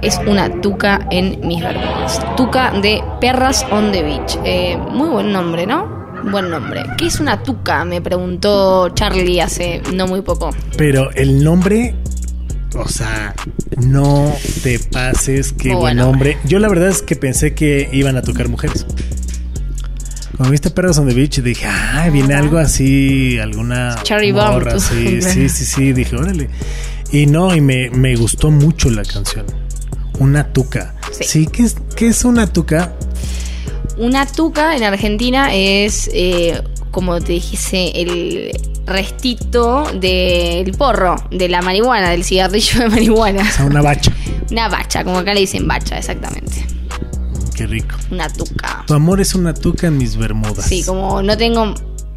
Speaker 4: es una tuca en mis bermudas. Tuca de Perras on the Beach. Eh, muy buen nombre, ¿no? Buen nombre. ¿Qué es una tuca? Me preguntó Charlie hace no muy poco.
Speaker 3: Pero el nombre, o sea, no te pases, qué buen nombre. Yo la verdad es que pensé que iban a tocar mujeres. Cuando viste Perros on the Beach dije, ah, viene algo así, alguna
Speaker 4: Cherry
Speaker 3: morra, sí, sí, sí, sí, dije, órale. Y no, y me, me gustó mucho la canción. Una tuca.
Speaker 4: Sí.
Speaker 3: Sí, ¿qué es, qué es una tuca?
Speaker 4: Una tuca en Argentina es, eh, como te dijese, el restito del porro, de la marihuana, del cigarrillo de marihuana.
Speaker 3: O sea, una bacha.
Speaker 4: Una bacha, como acá le dicen bacha, exactamente.
Speaker 3: Qué rico.
Speaker 4: Una tuca.
Speaker 3: Tu amor es una tuca en mis bermudas.
Speaker 4: Sí, como no tengo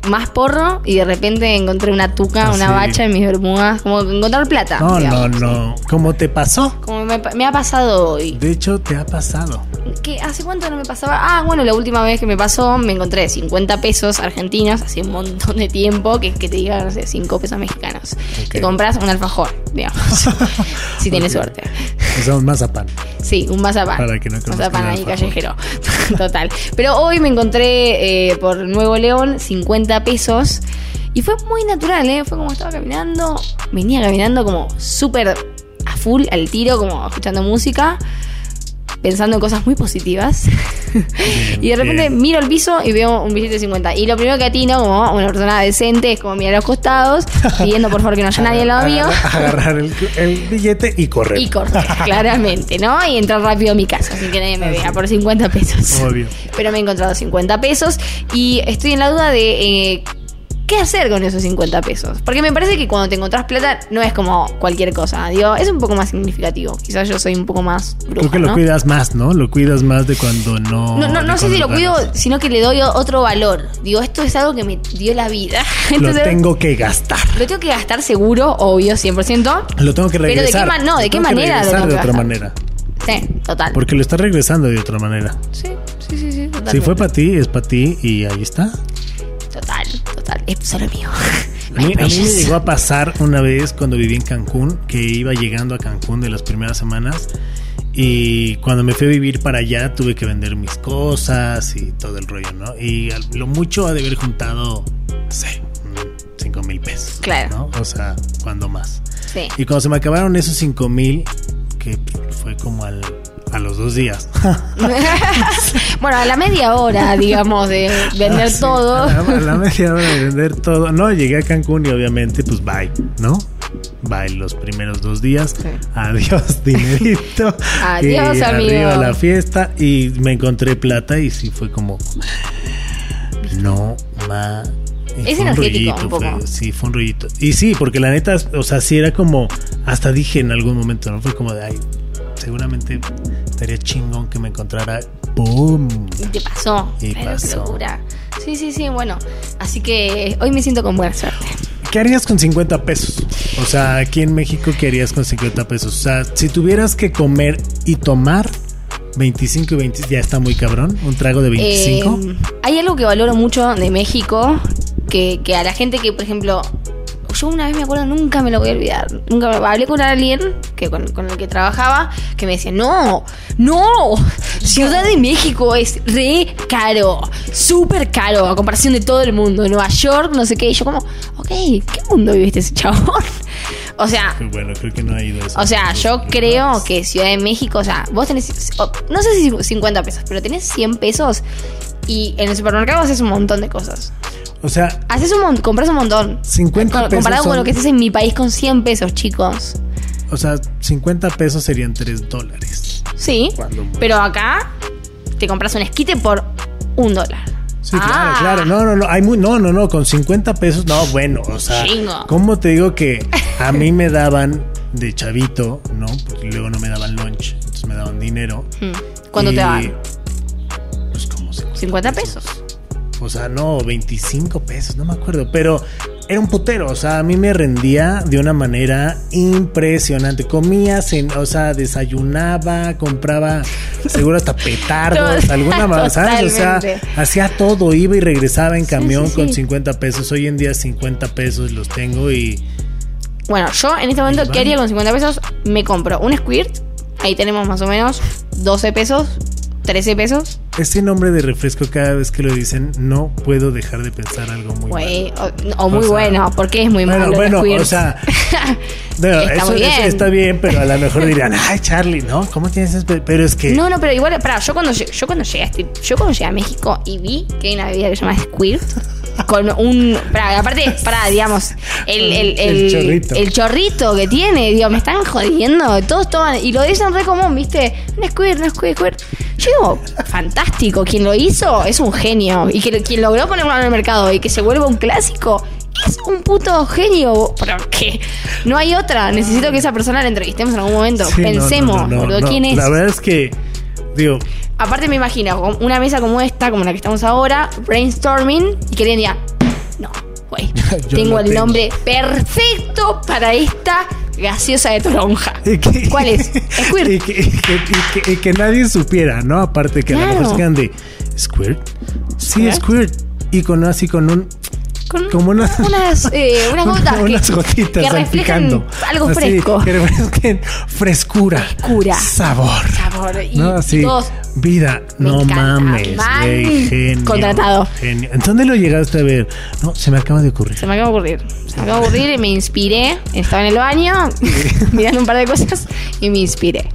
Speaker 4: más porro y de repente encontré una tuca,
Speaker 3: Ah,
Speaker 4: una
Speaker 3: sí.
Speaker 4: bacha en mis bermudas, como encontrar plata.
Speaker 3: No, no, no. ¿Cómo te pasó?
Speaker 4: Como me, me ha pasado hoy.
Speaker 3: De hecho, te ha pasado.
Speaker 4: ¿Qué? ¿Hace cuánto no me pasaba? Ah, bueno, la última vez que me pasó me encontré 50 pesos argentinos, hace un montón de tiempo, que, que te diga, no sé, 5 pesos mexicanos. Te compras un alfajor, digamos, si tienes
Speaker 3: Ok.
Speaker 4: suerte.
Speaker 3: O sea, un mazapán.
Speaker 4: Sí, un mazapán.
Speaker 3: Para que no
Speaker 4: mazapán ahí callejero. Total. Pero hoy me encontré eh, por Nuevo León 50 pesos y fue muy natural, ¿eh? Fue como estaba caminando, venía caminando como súper a full, al tiro, como escuchando música, pensando en cosas muy positivas. y de repente
Speaker 3: bien.
Speaker 4: miro el piso y veo un billete de 50. Y lo primero que atino, como una persona decente, es como mirar a los costados, pidiendo por favor que no haya nadie al lado mío.
Speaker 3: Agarrar, el, el billete y correr.
Speaker 4: Y corté, claramente, ¿no? Y entrar rápido a mi casa, sin que nadie me vea, por 50 pesos.
Speaker 3: Obvio.
Speaker 4: Pero me he encontrado 50 pesos y estoy en la duda de eh, qué hacer con esos 50 pesos. Porque me parece que cuando te encontrás plata no es como cualquier cosa, digo, es un poco más significativo. Quizás yo soy un poco más bruja,
Speaker 3: Creo que lo
Speaker 4: ¿no?
Speaker 3: cuidas más, ¿no? Lo cuidas más de cuando no.
Speaker 4: No, no,
Speaker 3: de
Speaker 4: no sé si lo cuido, sino que le doy otro valor. Digo, esto es algo que me dio la vida.
Speaker 3: Lo
Speaker 4: Entonces,
Speaker 3: tengo que gastar.
Speaker 4: lo tengo que gastar seguro, obvio, 100%.
Speaker 3: Lo tengo que
Speaker 4: Pero ¿de qué
Speaker 3: regresar.
Speaker 4: no, ¿de
Speaker 3: Lo
Speaker 4: qué
Speaker 3: tengo que
Speaker 4: manera lo
Speaker 3: regresar
Speaker 4: tengo
Speaker 3: de
Speaker 4: que
Speaker 3: otra
Speaker 4: gastar?
Speaker 3: manera.
Speaker 4: Sí, total.
Speaker 3: Porque lo estás regresando de otra manera.
Speaker 4: Sí, sí, sí, sí. Totalmente.
Speaker 3: Si fue para ti, es para ti y ahí está.
Speaker 4: Es solo mío.
Speaker 3: A mí, a mí me llegó a pasar una vez cuando viví en Cancún, que iba llegando a Cancún de las primeras semanas. Y cuando me fui a vivir para allá, tuve que vender mis cosas y todo el rollo, ¿no? Y lo mucho ha de haber juntado, no sé, 5 mil pesos.
Speaker 4: Claro.
Speaker 3: ¿no? O sea, cuando más.
Speaker 4: Sí.
Speaker 3: Y cuando se me acabaron esos 5 mil, que fue como al, a los dos días.
Speaker 4: bueno, a la media hora, digamos, de vender
Speaker 3: Ah, sí,
Speaker 4: todo.
Speaker 3: A la, a la media hora de vender todo. No, llegué a Cancún y obviamente, pues bye, ¿no? Bye los primeros dos días. Adiós, dinerito.
Speaker 4: Adiós,
Speaker 3: y
Speaker 4: amigo.
Speaker 3: Arriba la fiesta. Y me encontré plata y sí fue como. No, ma. y
Speaker 4: Es
Speaker 3: fue un rollito,
Speaker 4: un poco.
Speaker 3: fue- sí, fue un rollito. Y sí, porque la neta, o sea, sí era como. Hasta dije en algún momento, ¿no? Fue como de, ay, seguramente estaría chingón que me encontrara. ¡Boom!
Speaker 4: Y te pasó.
Speaker 3: Y
Speaker 4: Pero qué
Speaker 3: pasó.
Speaker 4: locura. Sí, sí, sí, bueno. Así que hoy me siento con buena suerte.
Speaker 3: ¿Qué harías con 50 pesos? O sea, aquí en México, ¿qué harías con 50 pesos? O sea, si tuvieras que comer y tomar 25 y 20, ya está muy cabrón. Un trago de 25.
Speaker 4: Eh, hay algo que valoro mucho de México, que, que a la gente que, por ejemplo, yo una vez me acuerdo, nunca me lo voy a olvidar. Nunca me- hablé con alguien que con, con el que trabajaba que me decía, no, no, Ciudad de México es re caro, súper caro a comparación de todo el mundo. Nueva York, no sé qué. Y yo como, ok, ¿qué mundo viviste ese chabón? O sea,
Speaker 3: bueno, creo que no ha ido eso.
Speaker 4: o sea, yo creo que Ciudad de México, o sea, vos tenés, no sé si 50 pesos, pero tenés 100 pesos y en el supermercado haces un montón de cosas.
Speaker 3: O sea,
Speaker 4: Haces un montón, compras un montón.
Speaker 3: 50
Speaker 4: Co-
Speaker 3: pesos
Speaker 4: Comparado con lo que haces en mi país con 100 pesos, chicos.
Speaker 3: o sea, 50 pesos serían 3 dólares.
Speaker 4: Sí, pero acá te compras un esquite por un dólar.
Speaker 3: Sí, claro,
Speaker 4: Ah.
Speaker 3: claro. No, no, no. Hay muy, no, no, no. Con 50 pesos, no, bueno. O sea,
Speaker 4: Chingo.
Speaker 3: ¿cómo te digo que a mí me daban de chavito, ¿no? Porque luego no me daban lunch. Entonces me daban dinero.
Speaker 4: Hmm. ¿Cuánto
Speaker 3: Y,
Speaker 4: te dan?
Speaker 3: Pues como 50,
Speaker 4: 50 pesos.
Speaker 3: O sea, no, 25 pesos, no me acuerdo. Pero era un putero. O sea, a mí me rendía de una manera impresionante. Comía, o sea, desayunaba, compraba, seguro hasta petardos, alguna más, ¿sabes? O sea, hacía todo, iba y regresaba en camión
Speaker 4: sí,
Speaker 3: con
Speaker 4: sí.
Speaker 3: 50 pesos. Hoy en día 50 pesos los tengo y
Speaker 4: Bueno, yo en este momento. ¿qué haría con 50 pesos? Me compro un squirt Ahí tenemos más o menos 12 pesos, 13 pesos.
Speaker 3: Ese nombre de refresco, cada vez que lo dicen, no puedo dejar de pensar algo muy malo.
Speaker 4: o, o muy
Speaker 3: sea,
Speaker 4: bueno, porque es muy
Speaker 3: bueno,
Speaker 4: malo.
Speaker 3: bueno, o sea, no,
Speaker 4: Está
Speaker 3: eso,
Speaker 4: muy bien.
Speaker 3: eso está bien, pero a lo mejor dirían, ay, Charlie, ¿no? ¿Cómo tienes eso? Pero es que.
Speaker 4: No, no, pero igual, pará, yo cuando, yo cuando llegué a este- yo cuando llegué a México y vi que hay una bebida que se llama Squirt con un, pará, aparte, pará, digamos, el, el, el,
Speaker 3: El chorrito.
Speaker 4: el chorrito que tiene, digo, me están jodiendo, todos toman, y lo dicen re común, viste, un Squirt, un Squirt, Squirt. Yo digo, fantástico, quien lo hizo es un genio, y que quien logró ponerlo en el mercado y que se vuelva un clásico, es un puto genio, porque no hay otra, necesito que esa persona la entrevistemos en algún momento,
Speaker 3: Sí, no, no,
Speaker 4: pensemos,
Speaker 3: no, no,
Speaker 4: boludo,
Speaker 3: no.
Speaker 4: ¿quién es?
Speaker 3: La verdad es que, digo,
Speaker 4: Aparte me imagino una mesa como esta, como la que estamos ahora, brainstorming, y que alguien diga, no, güey, tengo el
Speaker 3: tengo".
Speaker 4: nombre perfecto para esta gaseosa de toronja.
Speaker 3: que-
Speaker 4: ¿Cuál es? Squirt.
Speaker 3: Y que, nadie supiera, ¿no? Aparte que a lo
Speaker 4: Claro.
Speaker 3: mejor se quedan de Squirt. Sí,
Speaker 4: ¿Squirt?
Speaker 3: Squirt. Y con así con un
Speaker 4: Con
Speaker 3: como una-
Speaker 4: unas, eh, unas gotas que,
Speaker 3: unas gotitas
Speaker 4: que reflejan algo
Speaker 3: Así,
Speaker 4: fresco.
Speaker 3: Que refresquen frescura.
Speaker 4: Frescura.
Speaker 3: Sabor.
Speaker 4: Sabor. Y,
Speaker 3: no,
Speaker 4: y
Speaker 3: así.
Speaker 4: todos,
Speaker 3: Vida,
Speaker 4: Me
Speaker 3: no
Speaker 4: encanta,
Speaker 3: mames, güey, genio.
Speaker 4: Contratado.
Speaker 3: Genio. ¿En dónde lo llegaste a ver? No, se me acaba de ocurrir.
Speaker 4: Se me acaba de ocurrir. Se me acaba de ocurrir y me inspiré. Estaba en el baño mirando un par de cosas y me inspiré.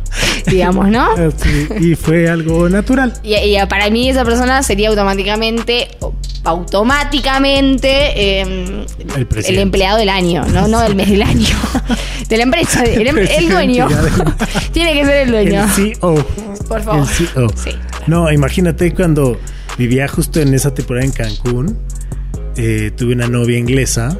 Speaker 4: Digamos, ¿no?
Speaker 3: Así, y fue algo natural.
Speaker 4: Y, y para mí esa persona sería automáticamente, automáticamente eh,
Speaker 3: El
Speaker 4: empleado del año, no, no del mes del año, de la empresa, el, em- el dueño. Tiene que ser el dueño.
Speaker 3: El CEO.
Speaker 4: Por favor.
Speaker 3: El CEO.
Speaker 4: Sí.
Speaker 3: No, imagínate cuando vivía justo en esa temporada en Cancún, eh, tuve una novia inglesa.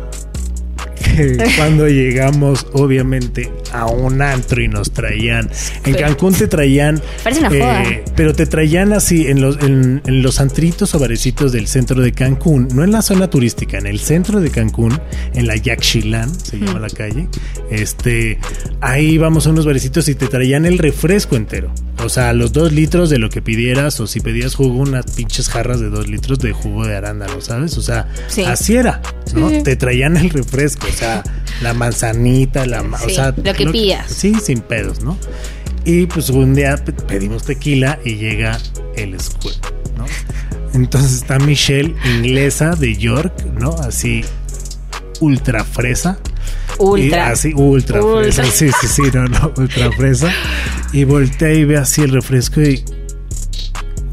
Speaker 3: que cuando llegamos, obviamente, a un antro y nos traían. En. Cancún te traían. eh,
Speaker 4: Parece una joda.
Speaker 3: Pero te traían así en los, en, en los antritos o barecitos del centro de Cancún, no en la zona turística, en el centro de Cancún, en la Yaxchilán, se llama la calle. Este, ahí íbamos a unos barecitos y te traían el refresco entero. O sea, los dos litros de lo que pidieras, o si pedías jugo, unas pinches jarras de dos litros de jugo de arándano, ¿sabes? O sea,
Speaker 4: Sí.
Speaker 3: así era, ¿no?
Speaker 4: Sí.
Speaker 3: Te traían el refresco, o sea, la manzanita, la, o sea,
Speaker 4: lo que pidas.
Speaker 3: Sí, sin pedos, ¿no? Y pues un día pe- pedimos tequila y llega el Squirt, ¿no? Entonces está Michelle, inglesa de York, ¿no? Así, ultra fresa.
Speaker 4: Ultra.
Speaker 3: Y así, ultra,
Speaker 4: Ultra.
Speaker 3: fresa. Sí, sí, sí, no, no, ultra fresa. Y voltea y ve así el refresco y.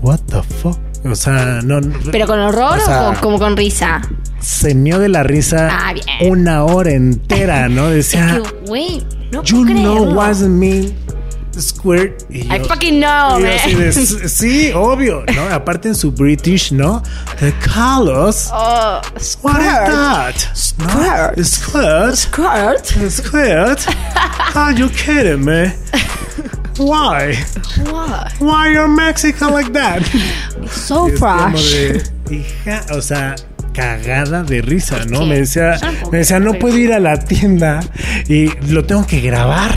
Speaker 3: ¿What the fuck? O sea, no.
Speaker 4: ¿Pero con horror
Speaker 3: o sea,
Speaker 4: o como con risa?
Speaker 3: Se meó de la risa
Speaker 4: Ah,
Speaker 3: una hora entera, ¿no? Decía.
Speaker 4: Es que, güey, no
Speaker 3: You
Speaker 4: puedo
Speaker 3: know
Speaker 4: creerlo.
Speaker 3: I mean, Squirt. Y
Speaker 4: I
Speaker 3: yo-
Speaker 4: fucking know, man.
Speaker 3: de, "S- sí, obvio, ¿no? Aparte en su British, ¿no? De Carlos.
Speaker 4: Oh,
Speaker 3: What is
Speaker 4: squirt.
Speaker 3: that? No, Squirt.
Speaker 4: Squirt.
Speaker 3: Squirt. Are you kidding me? Why?
Speaker 4: What?
Speaker 3: Why you're Mexican like that?
Speaker 4: So
Speaker 3: Es
Speaker 4: fresh.
Speaker 3: de, hija, o sea, cagada de risa, ¿no? Me decía, me decía, no puedo ir a la tienda y lo tengo que grabar,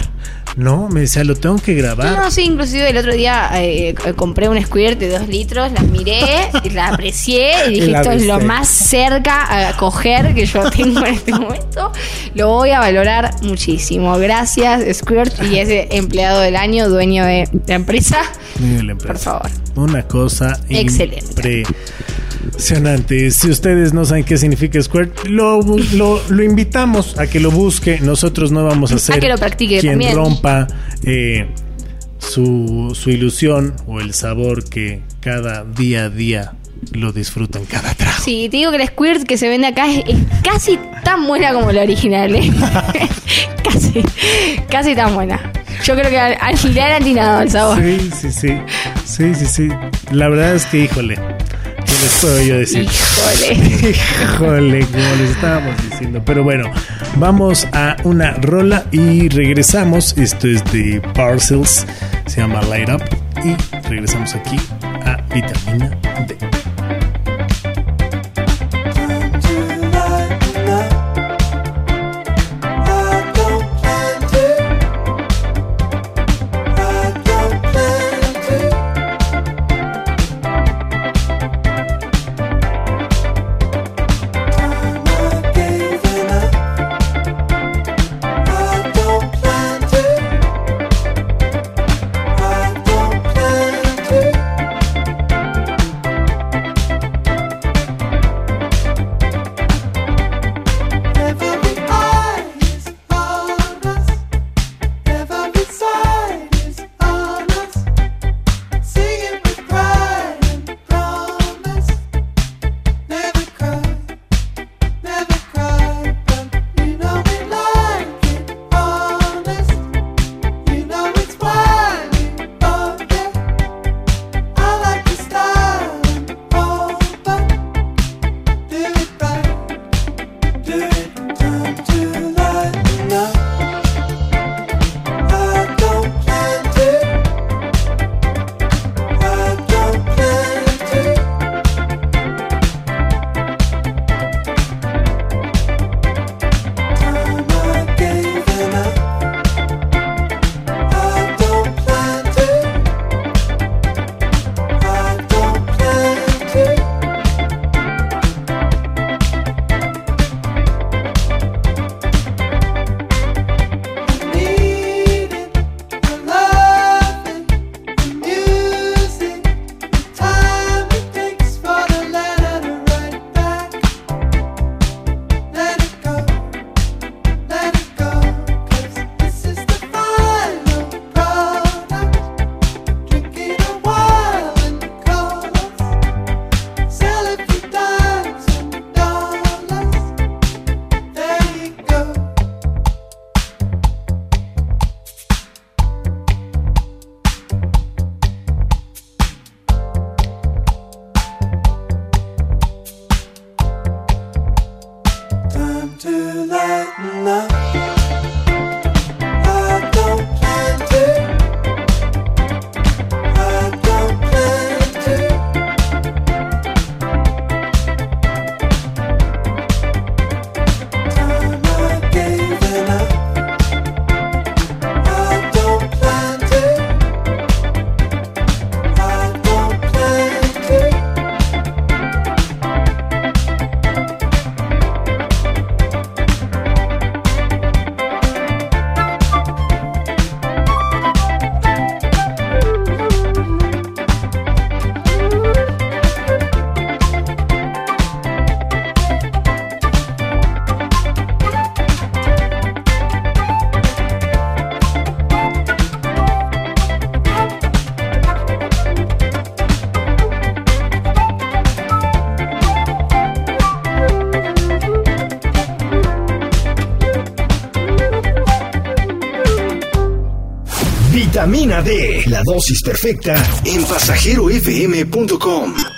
Speaker 3: ¿no? Me decía, lo tengo que grabar.
Speaker 4: no, sí, inclusive el otro día eh, compré un squirt de dos litros, la miré, la aprecié y dije,
Speaker 3: La
Speaker 4: esto es lo más cerca a coger que yo tengo en este momento. Lo voy a valorar muchísimo. Gracias, Squirt, y ese empleado del año, dueño de la empresa.
Speaker 3: Mire la empresa.
Speaker 4: Por favor.
Speaker 3: Una cosa
Speaker 4: Excelente.
Speaker 3: Impresionante. Si ustedes no saben qué significa Squirt, lo, lo, lo invitamos a que lo busque. Nosotros no vamos a ser
Speaker 4: que lo practique
Speaker 3: quien
Speaker 4: también.
Speaker 3: rompa eh, su, su ilusión o el sabor que cada día a día lo disfrutan cada trago.
Speaker 4: Sí, te digo que la squirt que se vende acá es, es casi tan buena como la original, ¿eh? casi, casi tan buena. Yo creo que al, al le han atinado el sabor.
Speaker 3: Sí, sí, sí. Sí, sí, sí. La verdad es que, híjole, ¿qué les puedo yo decir?
Speaker 4: Híjole.
Speaker 3: Híjole, como les estábamos diciendo. Pero bueno, vamos a una rola y regresamos. Esto es de Parcels, se llama Light Up. Y regresamos aquí a Vitamina D.
Speaker 9: Vitamina D, la dosis perfecta en pasajerofm.com.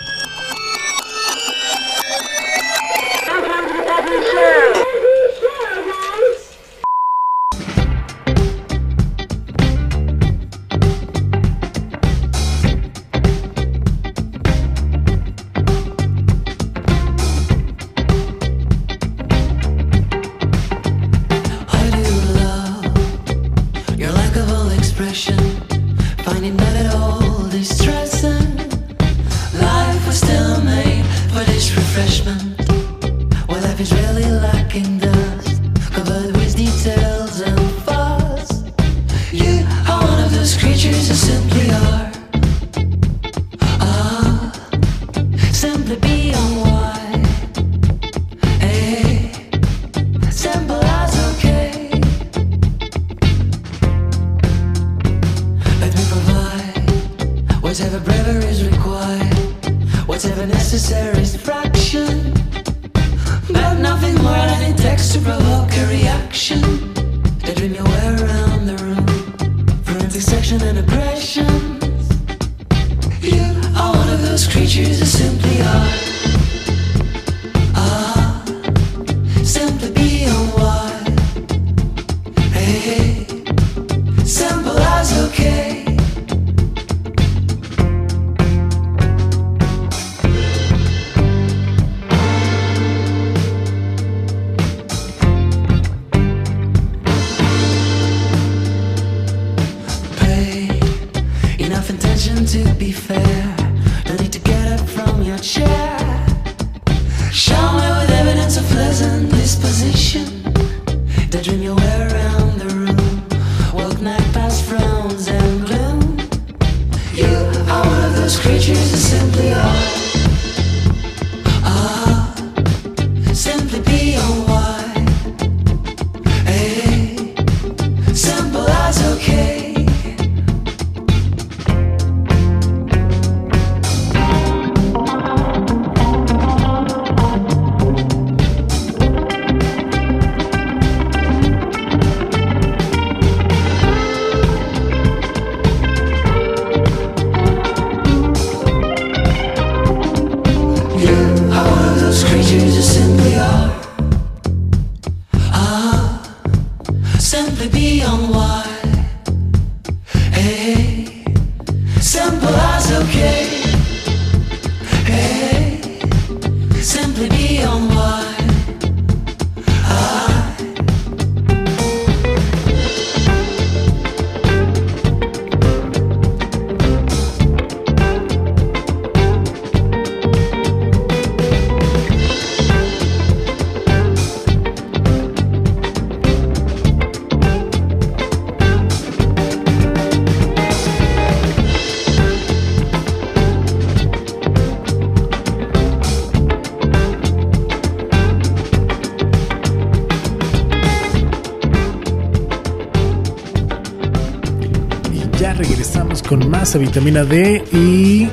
Speaker 3: regresamos con más a vitamina D y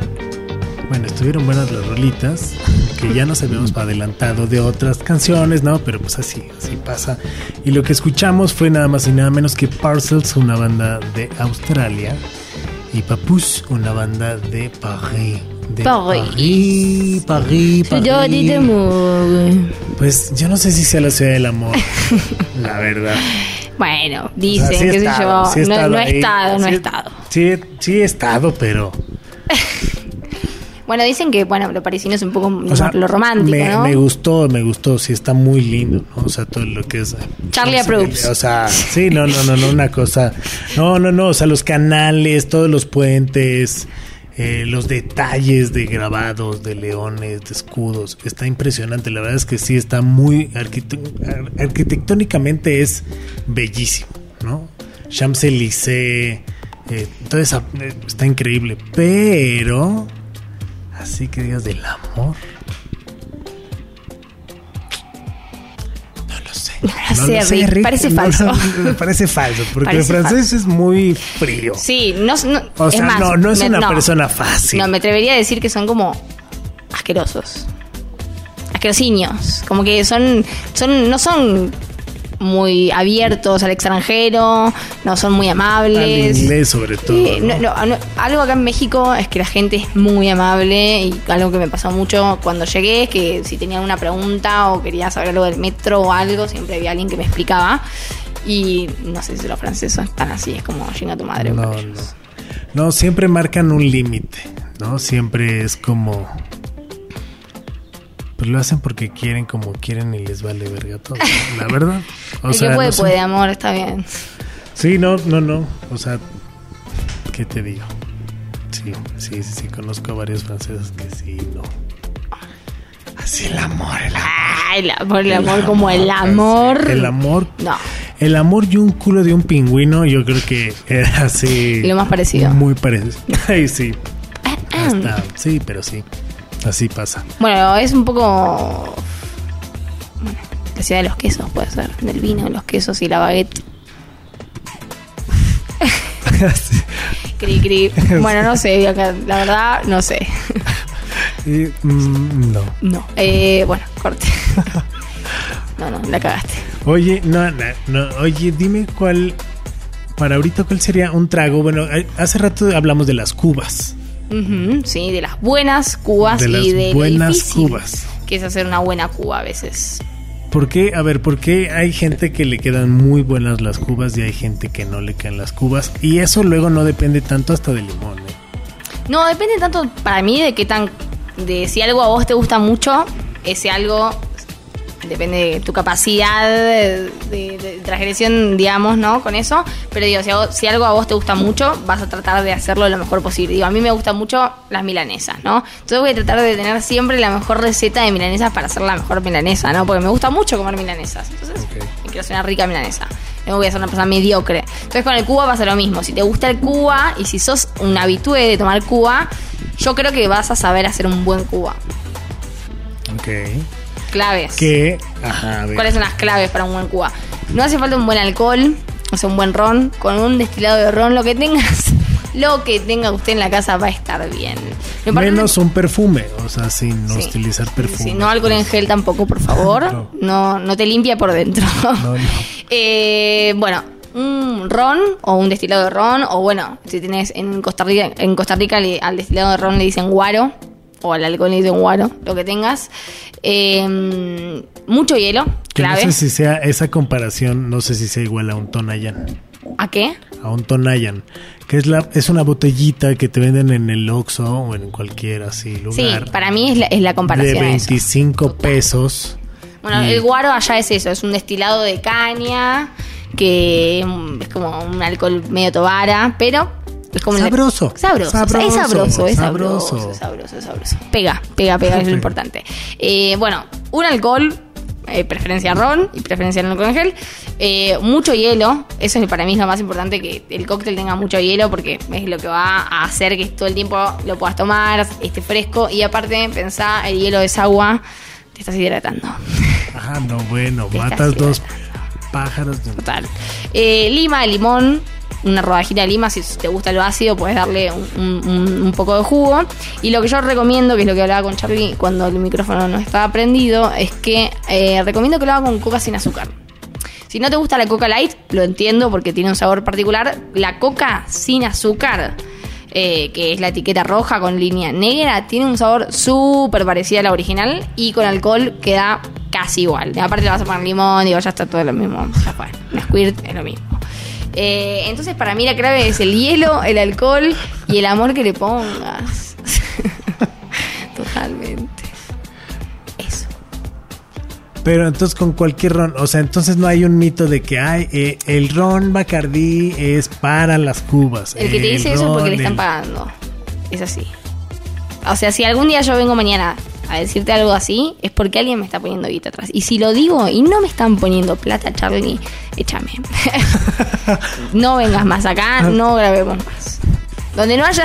Speaker 3: bueno, estuvieron buenas las rolitas que ya nos habíamos adelantado de otras canciones, ¿no? Pero pues así, así pasa. Y lo que escuchamos fue nada más y nada menos que Parcels, una banda de Australia, y Papus, una banda de París. De
Speaker 4: París.
Speaker 3: París, París, París. Pues yo no sé si sea la ciudad del amor, la verdad.
Speaker 4: Bueno,
Speaker 3: O
Speaker 4: dicen,
Speaker 3: sea, sí
Speaker 4: qué sé
Speaker 3: estado,
Speaker 4: yo.
Speaker 3: sí
Speaker 4: no, no he estado, no he estado.
Speaker 3: Sí, sí he estado, pero
Speaker 4: Bueno, dicen que, bueno, lo parisino es un poco
Speaker 3: O sea,
Speaker 4: lo romántico,
Speaker 3: me,
Speaker 4: ¿no?
Speaker 3: me gustó, me gustó, sí está muy lindo, ¿no? O sea, todo lo que es...
Speaker 4: Charlie
Speaker 3: no sé,
Speaker 4: approves.
Speaker 3: O sea, sí, no, no, no, no, una cosa... No, no, no, o sea, los canales, todos los puentes, eh, los detalles de grabados, de leones, de escudos, está impresionante, la verdad es que sí, está muy... arquite- ar- arquitectónicamente es bellísimo, ¿no? Champs-Élysées, eh, todo eso eh, está increíble, pero... Así que digas del amor. No lo sé.
Speaker 4: No lo sé, Rick, parece
Speaker 3: No,
Speaker 4: falso.
Speaker 3: no, parece falso, porque
Speaker 4: Parece
Speaker 3: el francés es muy frío.
Speaker 4: Sí, no, no-
Speaker 3: O sea,
Speaker 4: es más,
Speaker 3: no, no es
Speaker 4: me-
Speaker 3: una persona fácil.
Speaker 4: No, me atrevería a decir que son como asquerosos. Asquerosiños. Como que son, son, no son muy abiertos al extranjero, no son muy
Speaker 3: Al
Speaker 4: amables.
Speaker 3: inglés sobre todo.
Speaker 4: Eh,
Speaker 3: ¿no?
Speaker 4: no, no, no, algo acá en México es que la gente es muy amable y algo que me pasó mucho cuando llegué es que si tenía una pregunta o quería saber algo del metro o algo, siempre había alguien que me explicaba. Y no sé si los franceses están así, es como llega tu madre.
Speaker 3: No, no. No, siempre marcan un límite, ¿no? Siempre es como... Pues lo hacen porque quieren como quieren y les vale verga todo. La verdad. O sea,
Speaker 4: que puede,
Speaker 3: no
Speaker 4: puede, amor, está bien.
Speaker 3: Sí, no, no, no. O sea, ¿qué te digo? Sí, sí, sí, sí. Conozco a varios franceses que sí, no. Así el amor, el amor.
Speaker 4: Ay, el amor, el amor como el amor.
Speaker 3: El amor.
Speaker 4: No.
Speaker 3: El amor y un culo de un pingüino, yo creo que era así.
Speaker 4: Lo más parecido.
Speaker 3: Muy parecido. Ay, sí. Hasta, sí, pero sí. Así pasa.
Speaker 4: Bueno, es un poco. bueno, La ciudad de los quesos, puede ser. Del vino, los quesos y la baguette.
Speaker 3: Sí.
Speaker 4: Cri, cri. Bueno, no sé, acá, la verdad, no sé.
Speaker 3: Y, mm, no.
Speaker 4: No. Eh, bueno, corte. No, no, la cagaste.
Speaker 3: Oye, no, no, no, oye, dime cuál. Para ahorita, ¿cuál sería un trago? Bueno, hace rato hablamos de las cubas.
Speaker 4: Sí, de las buenas cubas
Speaker 3: De
Speaker 4: y de
Speaker 3: buenas
Speaker 4: difícil
Speaker 3: cubas.
Speaker 4: Que es hacer una buena cuba a veces.
Speaker 3: ¿Por qué? A ver, ¿por qué hay gente que le quedan muy buenas las cubas y hay gente que no le quedan las cubas? Y eso luego no depende tanto hasta del limón, ¿eh?
Speaker 4: No, depende tanto para mí de qué tan. de si algo a vos te gusta mucho, ese algo depende de tu capacidad de, de- de transgresión, digamos, ¿no? Con eso. Pero digo, si, algo a vos te gusta mucho, vas a tratar de hacerlo lo mejor posible. Digo, a mí me gustan mucho las milanesas, ¿no? Entonces voy a tratar de tener siempre la mejor receta de milanesas para hacer la mejor milanesa, ¿no? Porque me gusta mucho comer milanesas. Entonces, me quiero hacer una rica milanesa. No voy a ser una persona mediocre. Entonces con el Cuba pasa lo mismo. Si te gusta el Cuba y si sos un habitué de tomar Cuba, yo creo que vas a saber hacer un buen Cuba.
Speaker 3: Ok.
Speaker 4: Claves.
Speaker 3: Que, ajá, a ver.
Speaker 4: ¿Cuáles son las claves para un buen Cuba? No hace falta un buen alcohol, o sea, un buen ron. Con un destilado de ron, lo que tengas, lo que tenga usted en la casa va a estar bien.
Speaker 3: Menos un perfume, o sea, sin
Speaker 4: Sí.
Speaker 3: utilizar perfume.
Speaker 4: Sí, no alcohol en gel tampoco, por favor.
Speaker 3: No.
Speaker 4: No, no te limpia por dentro.
Speaker 3: No, no.
Speaker 4: Eh, bueno, un ron o un destilado de ron, o bueno, si tienes en Costa Rica, en Costa Rica al destilado de ron le dicen guaro, o al alcohol le dicen guaro, lo que tengas. Eh, mucho hielo,
Speaker 3: Que no sé si sea esa comparación, no sé si sea igual a un Tonayan.
Speaker 4: ¿A qué?
Speaker 3: A un Tonayan. Que es, la, es una botellita que te venden en el Oxxo o en cualquier así lugar.
Speaker 4: Sí, para mí es la, es la
Speaker 3: De
Speaker 4: comparación. eso.
Speaker 3: 25 pesos.
Speaker 4: Bueno,
Speaker 3: Y-
Speaker 4: el guaro allá es eso, es un destilado de caña, que es como un alcohol medio tobara, pero es como el-
Speaker 3: Sabroso.
Speaker 4: sabroso.
Speaker 3: Sabroso,
Speaker 4: Es sabroso, es sabroso,
Speaker 3: sabroso.
Speaker 4: es sabroso, es sabroso. Pega, pega, pega, es lo importante. Eh, bueno, un alcohol, eh, preferencia ron y preferencia no alcohol en gel. Eh, mucho hielo, eso es para mí es lo más importante, que el cóctel tenga mucho hielo porque es lo que va a hacer que todo el tiempo lo puedas tomar, esté fresco y aparte pensá, el hielo es agua, te estás hidratando.
Speaker 3: Ah, no, bueno,
Speaker 4: Te
Speaker 3: matas dos pájaros.
Speaker 4: Total. Eh, lima, limón, una rodajita de lima, si te gusta lo ácido, puedes darle un poco de jugo. Y lo que yo recomiendo, que es lo que hablaba con Charlie cuando el micrófono no estaba prendido, es que eh, recomiendo que lo haga con coca sin azúcar. Si no te gusta la coca light, lo entiendo porque tiene un sabor particular. La coca sin azúcar, eh, que es la etiqueta roja con línea negra, tiene un sabor súper parecido a la original y con alcohol queda casi igual. Aparte le vas a poner limón, digo, ya está todo lo mismo. Ya fue. Un squirt es lo mismo. Eh, entonces para mí la clave es el hielo, el alcohol y el amor que le pongas. Totalmente.
Speaker 3: Pero entonces con cualquier ron, o sea, entonces no hay un mito de que hay eh, el ron Bacardí es para las cubas.
Speaker 4: El que te dice eso es porque le están pagando. Es así. O sea, si algún día yo vengo mañana a decirte algo así, es porque alguien me está poniendo guita atrás. Y si lo digo y no me están poniendo plata, Charlie, échame. no vengas más acá, no grabemos más. Donde no haya,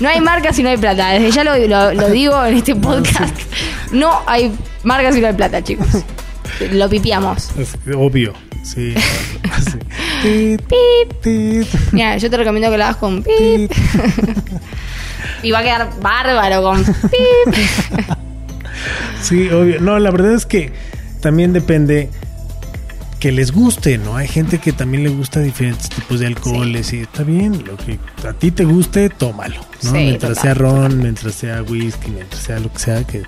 Speaker 4: no hay marcas y no hay plata. Desde ya lo, lo- lo digo en este podcast. No hay marcas y no hay plata, chicos. Lo pipiamos.
Speaker 3: Es obvio, sí. Así. Tit, tit.
Speaker 4: Mira, yo te recomiendo que lo hagas con pip. y va a quedar bárbaro con pip.
Speaker 3: Sí, obvio. No, la verdad es que también depende que les guste, ¿no? Hay gente que también le gusta diferentes tipos de alcoholes y está bien, lo que a ti te guste, tómalo, ¿no?
Speaker 4: Sí,
Speaker 3: mientras
Speaker 4: total.
Speaker 3: sea ron, mientras sea whisky, mientras sea lo que sea, que,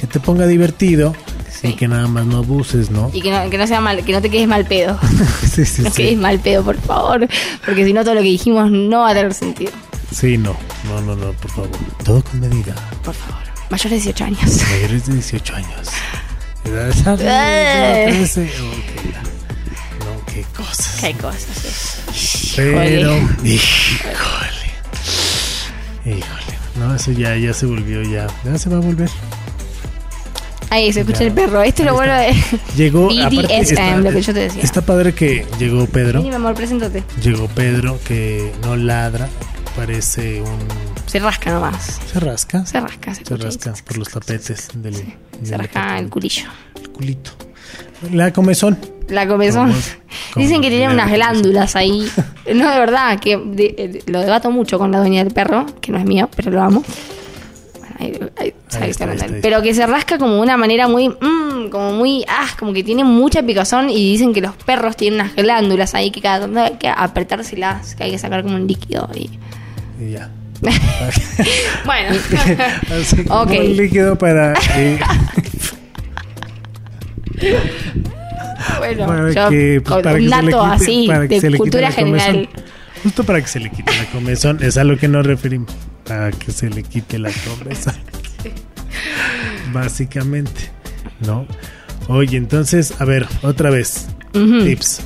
Speaker 3: que te ponga divertido y
Speaker 4: Sí.
Speaker 3: que nada más no abuses, ¿no?
Speaker 4: Y que no, que no sea mal, que no te quedes mal pedo.
Speaker 3: sí, sí,
Speaker 4: No quedes mal pedo, por favor. Porque si no, todo lo que dijimos no va a tener sentido.
Speaker 3: Sí, no, no, no, no, por favor. Todo con medida.
Speaker 4: Por favor. Mayores de 18 años.
Speaker 3: Mayores de 18 años. Edad de. 13. Ok, la- No, qué cosas.
Speaker 4: Qué cosas. sí.
Speaker 3: Pero,
Speaker 4: Híjole.
Speaker 3: híjole. Híjole. No, eso ya, ya se volvió, ya. Ya se va a volver.
Speaker 4: Ahí se escucha
Speaker 3: Ya.
Speaker 4: el perro. Este es lo bueno de.
Speaker 3: Llegó. Aparte, está-
Speaker 4: lo que yo te decía.
Speaker 3: Está padre que llegó Pedro.
Speaker 4: Vení, mi amor, preséntate.
Speaker 3: Llegó Pedro que no ladra. Parece un.
Speaker 4: Se rasca nomás.
Speaker 3: Se rasca.
Speaker 4: Se rasca, se
Speaker 3: Se rasca por los tapetes del.
Speaker 4: Se
Speaker 3: del
Speaker 4: rasca el culillo.
Speaker 3: culito. La comezón.
Speaker 4: La comezón. Dicen que tiene unas glándulas ahí. No, de verdad, que de- lo debato mucho con la dueña del perro, que no es mío, pero lo amo. Ahí- ahí-
Speaker 3: está, está,
Speaker 4: Pero que se rasca como de una manera muy, mm, como muy, ah, como que tiene mucha picazón y dicen que los perros tienen unas glándulas ahí que cada tanto hay que apretárselas, que hay que sacar como un líquido. Y...
Speaker 3: Y ya.
Speaker 4: Bueno,
Speaker 3: Así como un líquido para. eh,
Speaker 4: bueno,
Speaker 3: para
Speaker 4: yo
Speaker 3: que, pues, para
Speaker 4: un
Speaker 3: que se le quite-
Speaker 4: así
Speaker 3: para que se
Speaker 4: de
Speaker 3: le
Speaker 4: cultura general.
Speaker 3: Justo para que se le quite la comezón, es a lo que nos referimos. Para que se le quite la comezón. Básicamente, ¿no? Oye, entonces, a ver, otra vez. Tips.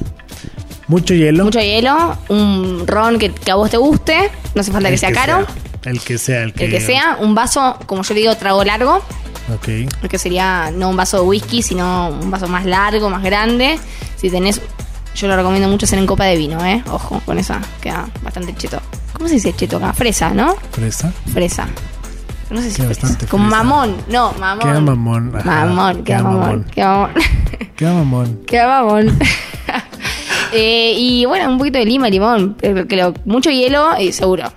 Speaker 3: Mucho hielo.
Speaker 4: Mucho hielo, un ron que, que a vos te guste, no hace falta que sea caro.
Speaker 3: El que sea, el que,
Speaker 4: El que sea, un vaso, como yo le digo, trago largo,
Speaker 3: Ok.
Speaker 4: que sería no un vaso de whisky, sino un vaso más largo, más grande. Si tenés, yo lo recomiendo mucho hacer en copa de vino, ¿eh? Ojo, con esa queda bastante cheto. ¿Cómo se dice cheto acá? Fresa, ¿no?
Speaker 3: Fresa.
Speaker 4: Fresa. No sé si
Speaker 3: Queda
Speaker 4: fresa.
Speaker 3: fresa.
Speaker 4: mamón, no, mamón.
Speaker 3: Queda mamón. ajá,
Speaker 4: Mamón, queda mamón, queda mamón.
Speaker 3: Queda mamón.
Speaker 4: Queda mamón. Eh, y bueno, un poquito de lima, limón, que lo- mucho hielo y seguro.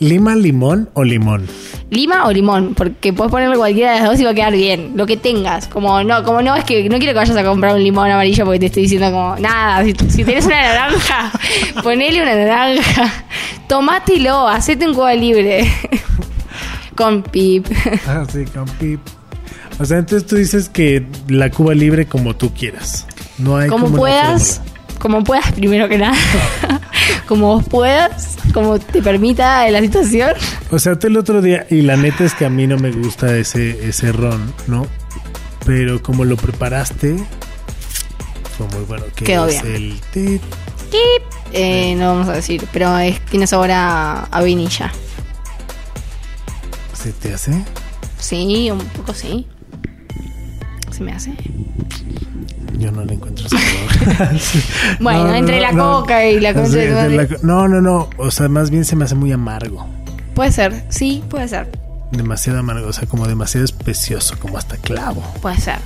Speaker 3: ¿Lima, limón o limón?
Speaker 4: Lima o limón, porque puedes ponerle cualquiera de las dos y va a quedar bien. Lo que tengas. Como no, como no es que no quiero que vayas a comprar un limón amarillo porque te estoy diciendo como nada. Si, si tenés una naranja, ponele una naranja. Tomátelo, hacete un cuba libre. Con pip.
Speaker 3: Ah, sí, con pip. O sea, entonces tú dices que la Cuba libre como tú quieras. No hay
Speaker 4: Como
Speaker 3: como
Speaker 4: puedas, como puedas primero que nada. como vos puedas, como te permita la situación.
Speaker 3: O sea, tú el otro día, y la neta es que a mí no me gusta ese, ese ron, ¿no? Pero como lo preparaste, fue muy bueno. Que
Speaker 4: Quedó
Speaker 3: es
Speaker 4: bien.
Speaker 3: el tit.
Speaker 4: Eh, no vamos a decir, pero es, tiene sabor a, a vainilla.
Speaker 3: ¿Se te hace?
Speaker 4: Sí, un poco sí. Se me hace.
Speaker 3: Yo no le encuentro sabor.
Speaker 4: Bueno,
Speaker 3: No, no,
Speaker 4: entre
Speaker 3: no,
Speaker 4: la
Speaker 3: no.
Speaker 4: coca y la concha de madre.
Speaker 3: la No, no, no. O sea, más bien se me hace muy amargo.
Speaker 4: Puede ser, sí, puede ser.
Speaker 3: Demasiado amargo. O sea, como demasiado especioso, como hasta clavo.
Speaker 4: Puede ser.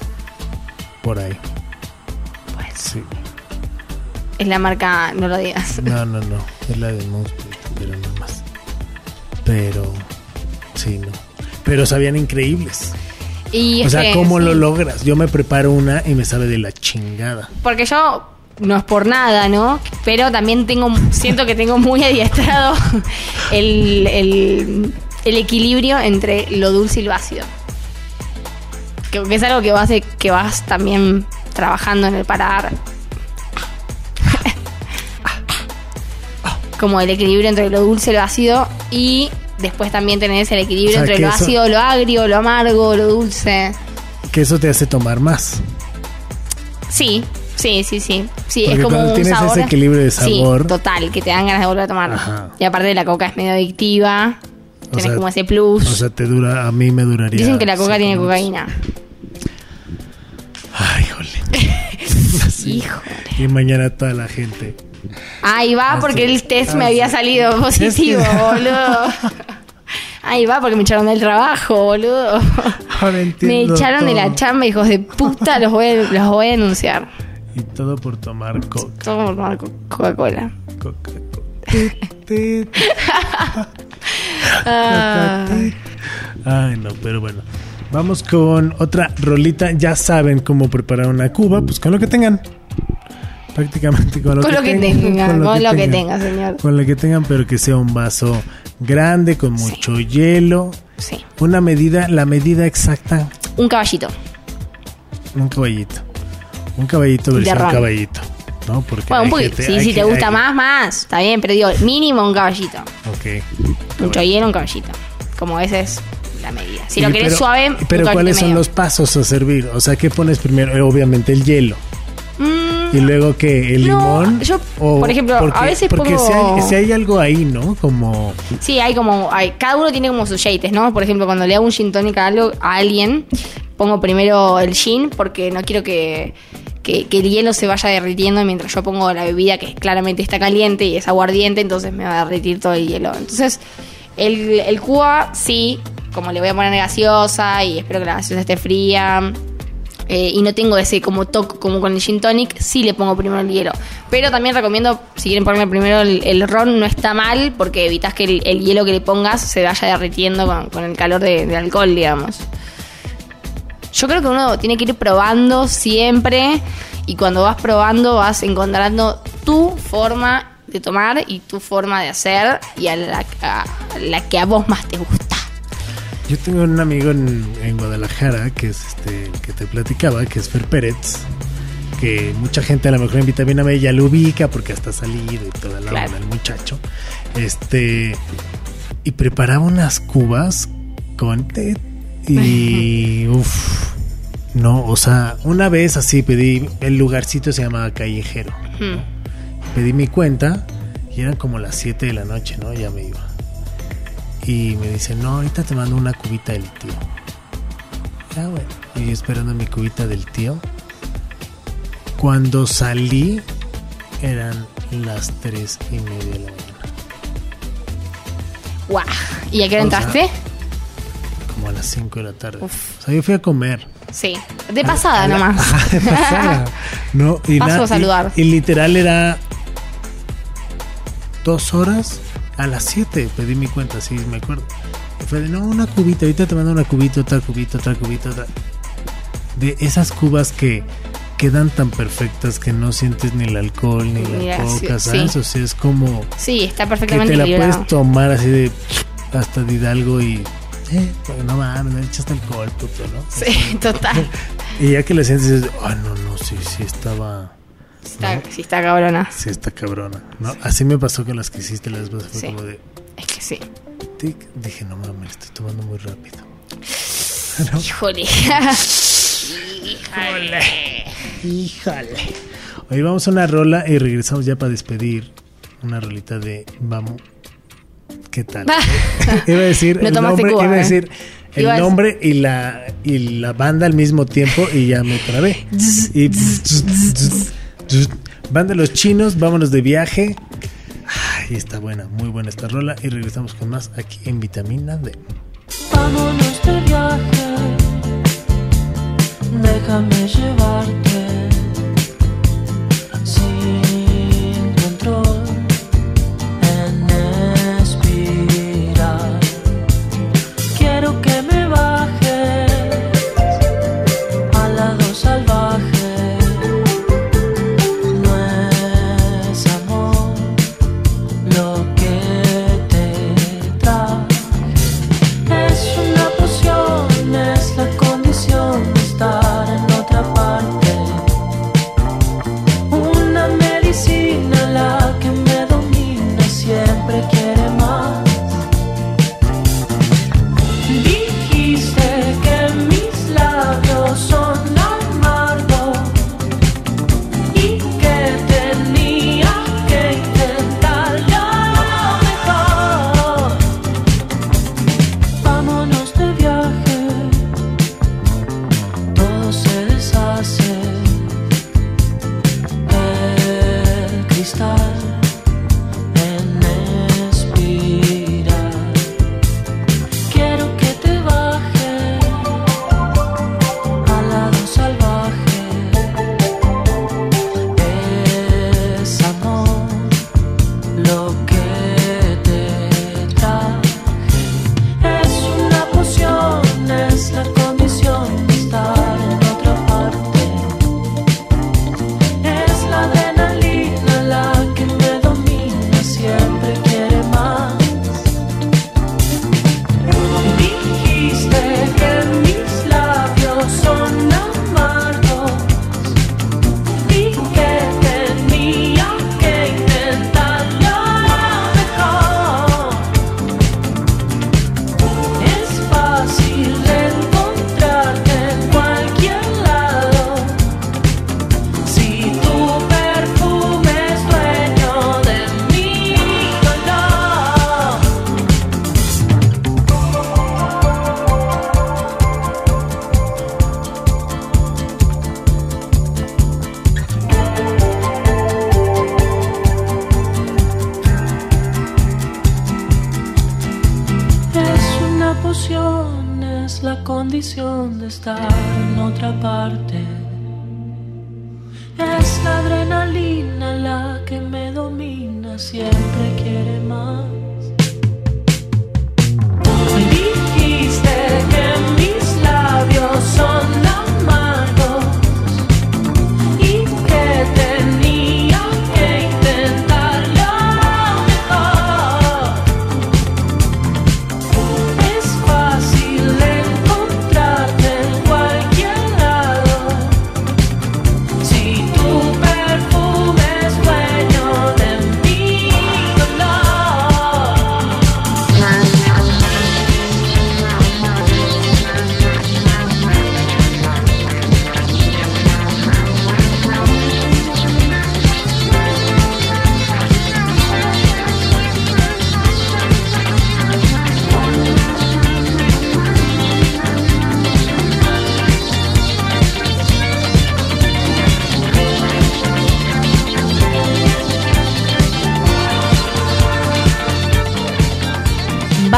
Speaker 3: Por ahí.
Speaker 4: Puede ser.
Speaker 3: Sí.
Speaker 4: Es la marca, no lo digas.
Speaker 3: No, no, no. Es la de Monster, pero no más. Pero. Sí, no. Pero sabían increíbles.
Speaker 4: Y
Speaker 3: O sea,
Speaker 4: este,
Speaker 3: ¿cómo
Speaker 4: sí,
Speaker 3: lo logras? Yo me preparo una y me sabe de la chingada.
Speaker 4: Porque yo no es por nada, ¿no? Pero también tengo, siento que tengo muy adiestrado el, el, el equilibrio entre lo dulce y lo ácido. Que, que es algo que vas, que vas también trabajando en el paladar. Como el equilibrio entre lo dulce y lo ácido. Y después también tenés el equilibrio
Speaker 3: O sea,
Speaker 4: entre lo
Speaker 3: eso-
Speaker 4: ácido, lo agrio, lo amargo, lo dulce.
Speaker 3: Que eso te hace tomar más.
Speaker 4: Sí, sí, sí, sí. Sí,
Speaker 3: Porque
Speaker 4: es como un
Speaker 3: tienes ese
Speaker 4: sabor.
Speaker 3: equilibrio de sabor-
Speaker 4: Sí, total, que te dan ganas de volver a tomar.
Speaker 3: Ajá.
Speaker 4: Y aparte la coca es medio adictiva.
Speaker 3: O
Speaker 4: Tenés
Speaker 3: sea,
Speaker 4: como ese plus.
Speaker 3: O sea, te dura, a mí me duraría.
Speaker 4: Dicen que la coca tiene
Speaker 3: minutos.
Speaker 4: cocaína.
Speaker 3: Ay, jole.
Speaker 4: Híjole.
Speaker 3: Y mañana toda la gente.
Speaker 4: Ahí va porque el test me
Speaker 3: Ah,
Speaker 4: había salido positivo, boludo. Ahí va porque me echaron del trabajo, boludo.
Speaker 3: Ahora
Speaker 4: Me echaron de la chamba, hijos de puta, los voy a, los voy a denunciar.
Speaker 3: Y todo por tomar coca.
Speaker 4: Todo por tomar co- Coca-Cola.
Speaker 3: coca, coca. Tit, tit,
Speaker 4: Ah,
Speaker 3: tit. Ay, no, pero bueno. Vamos con otra rolita. Ya saben cómo preparar una cuba, pues con lo que tengan. Prácticamente con lo
Speaker 4: Con
Speaker 3: que
Speaker 4: lo que
Speaker 3: tengan,
Speaker 4: tenga, con lo que
Speaker 3: tengan.
Speaker 4: tenga, señor.
Speaker 3: Con lo que tengan, pero que sea un vaso grande, con
Speaker 4: Sí.
Speaker 3: mucho hielo.
Speaker 4: Sí.
Speaker 3: Una medida, la medida exacta,
Speaker 4: Un caballito.
Speaker 3: un caballito. Un caballito versión
Speaker 4: ron.
Speaker 3: caballito. ¿No? Porque
Speaker 4: Bueno, un poquito.
Speaker 3: gente-
Speaker 4: Sí,
Speaker 3: hay
Speaker 4: si te gusta más, más. Está bien, pero digo, mínimo un caballito.
Speaker 3: Ok.
Speaker 4: Mucho hielo, un caballito. Como esa es la medida. Si lo
Speaker 3: Y
Speaker 4: querés
Speaker 3: pero-
Speaker 4: suave, un
Speaker 3: Pero ¿cuáles son
Speaker 4: medio.
Speaker 3: los pasos a servir? O sea, ¿qué pones primero? Eh, Obviamente el hielo.
Speaker 4: Mm,
Speaker 3: Y luego que el
Speaker 4: No,
Speaker 3: limón.
Speaker 4: yo, por ejemplo, a veces
Speaker 3: porque
Speaker 4: pongo-
Speaker 3: si, hay, si hay algo ahí, ¿no? Como.
Speaker 4: Sí, hay como. Hay, cada uno tiene como sus yates, ¿no? Por ejemplo, cuando le hago un gin tonic a, algo, a alguien, pongo primero el gin porque no quiero que, que, que el hielo se vaya derritiendo mientras yo pongo la bebida que claramente está caliente y es aguardiente, entonces me va a derretir todo el hielo. Entonces, el, el Cuba, sí, como le voy a poner gaseosa y espero que la gaseosa esté fría. Eh, y no tengo ese como toque como con el gin tonic, sí le pongo primero el hielo. Pero también recomiendo, si quieren ponerle primero el, ron, no está mal porque evitas que el, el hielo que le pongas se vaya derritiendo con, con el calor de- alcohol, digamos. Yo creo que uno tiene que ir probando siempre y cuando vas probando vas encontrando tu forma de tomar y tu forma de hacer y a la, a la que a vos más te gusta.
Speaker 3: Yo tengo un amigo en, en Guadalajara que es este que te platicaba, que es Fer Pérez, que mucha gente a lo mejor en Vitamina B ya lo ubica porque hasta ha salido y toda la
Speaker 4: Claro.
Speaker 3: onda, el muchacho. Este y preparaba unas cubas con té y uff. No, o sea, una vez así pedí, el lugarcito se llamaba Callejero.
Speaker 4: Hmm.
Speaker 3: Pedí mi cuenta y eran como las 7 de la noche, ¿no? Ya me iba. Y me dice, no, ahorita te mando una cubita del tío. Ah, bueno. Y yo esperando mi cubita del tío. Cuando salí, eran las 3 y media de la mañana.
Speaker 4: Guau. ¿Y a qué hora
Speaker 3: O sea,
Speaker 4: entraste?
Speaker 3: Como a las 5 de la tarde.
Speaker 4: Uf.
Speaker 3: O sea, yo fui a comer.
Speaker 4: Sí. De pasada
Speaker 3: A la-
Speaker 4: nomás.
Speaker 3: Ajá, de pasada. No, y,
Speaker 4: Paso a saludar.
Speaker 3: y- y literal era dos horas a las 7 pedí mi cuenta, sí, me acuerdo. Fue de, no, una cubita, ahorita te mando una cubita, otra cubita, otra cubita, otra. De esas cubas que quedan tan perfectas que no sientes ni el alcohol ni la
Speaker 4: la-
Speaker 3: coca,
Speaker 4: sí.
Speaker 3: ¿sabes? O sea, es como
Speaker 4: Sí, está
Speaker 3: que
Speaker 4: perfectamente
Speaker 3: te la puedes tomar así de hasta de Hidalgo y... Eh, pues, no mames, me echaste alcohol, puto, ¿no?
Speaker 4: Sí, total.
Speaker 3: Y ya que la sientes, dices, ah, no, no, sí, sí estaba...
Speaker 4: Está, sí, está cabrona.
Speaker 3: Sí, está cabrona, ¿no? Así me pasó con las que hiciste las veces. Fue
Speaker 4: Sí.
Speaker 3: como de.
Speaker 4: Es que sí.
Speaker 3: tic, dije, no mames, estoy tomando muy rápido.
Speaker 4: Híjole.
Speaker 3: Híjole. Hoy vamos a una rola y regresamos ya para despedir. Una rolita de Vamos. ¿Qué tal? iba a decir
Speaker 4: No
Speaker 3: el nombre,
Speaker 4: Cuba,
Speaker 3: iba a
Speaker 4: ¿eh?
Speaker 3: decir el nombre y la y la banda al mismo tiempo y ya me trabé. y banda Los Chinos, vámonos de viaje. Ay, está buena, muy buena esta rola y regresamos con más aquí en Vitamina D.
Speaker 9: Vámonos de viaje, déjame llevarte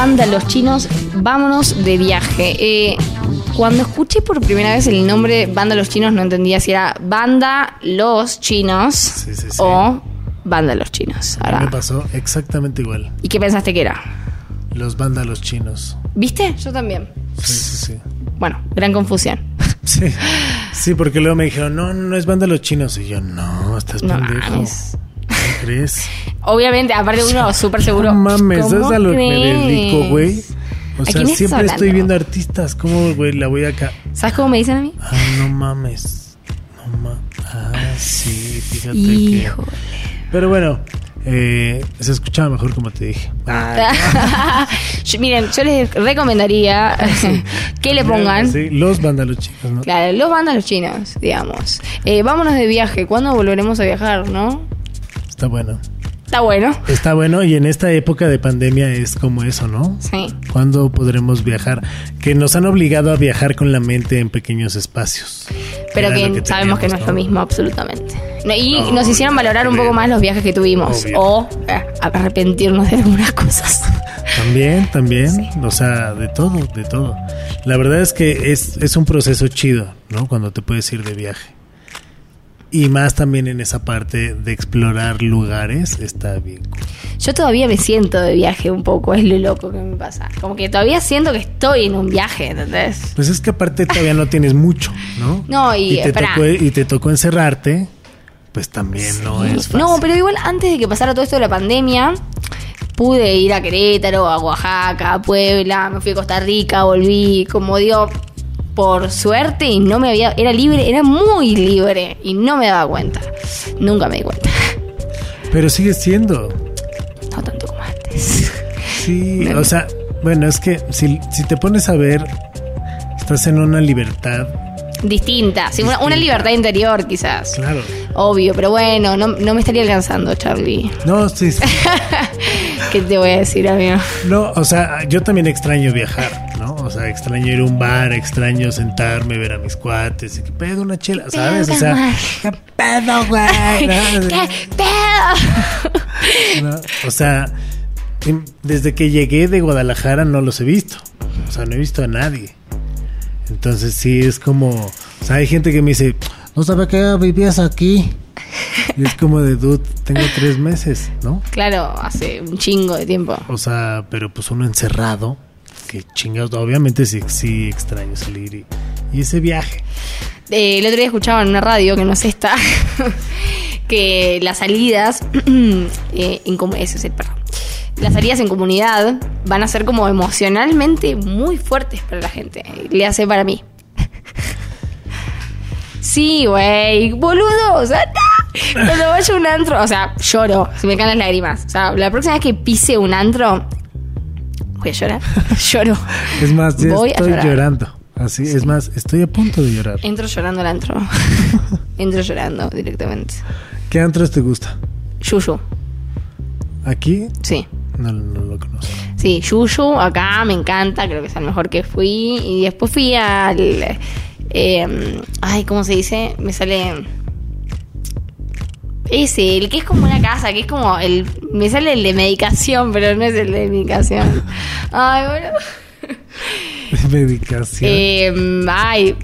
Speaker 4: Banda Los Chinos, vámonos de viaje. Eh, cuando escuché por primera vez el nombre Banda Los Chinos no entendía si era Banda Los Chinos
Speaker 3: sí, sí.
Speaker 4: o Banda Los Chinos. Ahora,
Speaker 3: me pasó exactamente igual.
Speaker 4: ¿Y qué pensaste que era?
Speaker 3: Los vándalos chinos.
Speaker 4: ¿Viste? Yo también.
Speaker 3: Sí, sí, sí.
Speaker 4: Bueno, gran confusión.
Speaker 3: Sí, sí, porque luego me dijeron, no, no es bándalos chinos. Y yo, no, estás
Speaker 4: No
Speaker 3: pendejo.
Speaker 4: mames. Obviamente, aparte uno súper seguro.
Speaker 3: No mames,
Speaker 4: ¿Cómo
Speaker 3: ¿sabes a lo que me dedico, güey? O
Speaker 4: ¿A
Speaker 3: sea, siempre
Speaker 4: hablando?
Speaker 3: estoy viendo artistas. ¿Cómo, güey, la voy acá?
Speaker 4: ¿Sabes cómo me dicen a mí?
Speaker 3: Ah, no mames. No mames. Ah, sí, fíjate que. Pero bueno, eh, se escuchaba mejor como te dije.
Speaker 4: Yo- miren, yo les recomendaría que le pongan.
Speaker 3: Sí, los vándalos chinos, ¿no?
Speaker 4: Claro, los vándalos chinos, digamos. Eh, vámonos de viaje. ¿Cuándo volveremos a viajar, no?
Speaker 3: Está bueno.
Speaker 4: Está bueno.
Speaker 3: Está bueno y en esta época de pandemia es como eso, ¿no?
Speaker 4: Sí.
Speaker 3: ¿Cuándo podremos viajar? Que nos han obligado a viajar con la mente en pequeños espacios.
Speaker 4: Pero que, sabemos que no es lo mismo, absolutamente. No, y
Speaker 3: No,
Speaker 4: nos hicieron valorar un poco más los viajes que tuvimos.
Speaker 3: Obvio.
Speaker 4: O eh, arrepentirnos de algunas cosas.
Speaker 3: También, también, o sea, de todo, de todo. La verdad es que es, es un proceso chido, ¿no? Cuando te puedes ir de viaje. Y más también en esa parte de explorar lugares, está bien. cool.
Speaker 4: Yo todavía me siento de viaje un poco, es lo loco que me pasa. Como que todavía siento que estoy en un viaje, ¿entendés?
Speaker 3: Pues es que aparte todavía no tienes mucho, ¿no?
Speaker 4: No, y,
Speaker 3: te,
Speaker 4: espera.
Speaker 3: tocó, y te tocó encerrarte, pues también no es fácil.
Speaker 4: No, pero igual antes de que pasara todo esto de la pandemia, pude ir a Querétaro, a Oaxaca, a Puebla, me fui a Costa Rica, volví, como digo, por suerte y no me había, era libre, era muy libre y no me daba cuenta. Nunca me di cuenta.
Speaker 3: Pero sigue siendo.
Speaker 4: No tanto como antes.
Speaker 3: Sí, o sea, bueno, es que si, si te pones a ver, estás en una libertad,
Speaker 4: Distinta, sí, una, una libertad interior quizás.
Speaker 3: claro.
Speaker 4: Obvio, pero bueno, no, no me estaría alcanzando, Charlie.
Speaker 3: No, sí, sí.
Speaker 4: ¿Qué te voy a decir, amigo?
Speaker 3: No, o sea, yo también extraño viajar. O sea, extraño ir a un bar, extraño sentarme, ver a mis cuates, y que pedo una chela, ¿sabes? O sea, ¿qué pedo, güey? ¿no?
Speaker 4: ¿Qué pedo?
Speaker 3: ¿no? O sea, em, desde que llegué de Guadalajara no los he visto. O sea, no he visto a nadie. Entonces sí es como, o sea, hay gente que me dice, no sabía que vivías aquí. Y es como de, dude, tengo tres meses, ¿no?
Speaker 4: Claro, hace un chingo de tiempo.
Speaker 3: O sea, pero pues uno encerrado, que chingados, obviamente sí, sí extraño salir y, ese viaje.
Speaker 4: Eh, el otro día escuchaba en una radio, que no es esta, que las salidas, eh, en ese es el perro. Las salidas en comunidad van a ser como emocionalmente muy fuertes para la gente. Le hace para mí. Sí, güey, boludo, o sea, cuando vaya un antro, o sea, lloro, se me caen las lágrimas. O sea, la próxima vez que pise un antro, voy a llorar, lloro.
Speaker 3: Es más, ya
Speaker 4: Voy a
Speaker 3: estoy
Speaker 4: llorar.
Speaker 3: llorando. Así, es más, estoy a punto de llorar.
Speaker 4: Entro llorando al antro. Entro llorando directamente.
Speaker 3: ¿Qué antros te gusta?
Speaker 4: Yuyu,
Speaker 3: ¿Aquí?
Speaker 4: sí.
Speaker 3: No, no lo conozco.
Speaker 4: Sí, Yuyu, acá me encanta, creo que es el mejor que fui. Y después fui al. eh, ay, ¿cómo se dice? Me sale. Ese, el que es como una casa, que es como el. Me sale el de medicación, pero no es el de medicación. Ay, bueno.
Speaker 3: medicación.
Speaker 4: Eh, ay,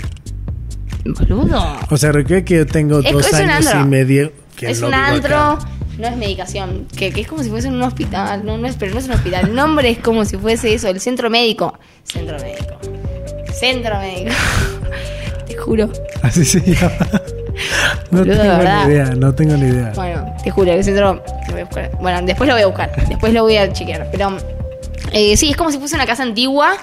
Speaker 4: boludo.
Speaker 3: o sea, recuerda que yo tengo
Speaker 4: Es-
Speaker 3: dos
Speaker 4: es
Speaker 3: años y medio que
Speaker 4: es un antro,
Speaker 3: acá.
Speaker 4: no es medicación, que, que es como si fuese en un hospital, no, no es, pero no es un hospital. El nombre es como si fuese eso, el centro médico. Centro médico. Centro médico. Te juro.
Speaker 3: Así se llama. No tengo
Speaker 4: verdad.
Speaker 3: ni idea, no tengo ni idea.
Speaker 4: Bueno, te juro, el centro. Bueno, después lo voy a buscar. Después lo voy a chequear. Pero eh, sí, es como si fuese una casa antigua,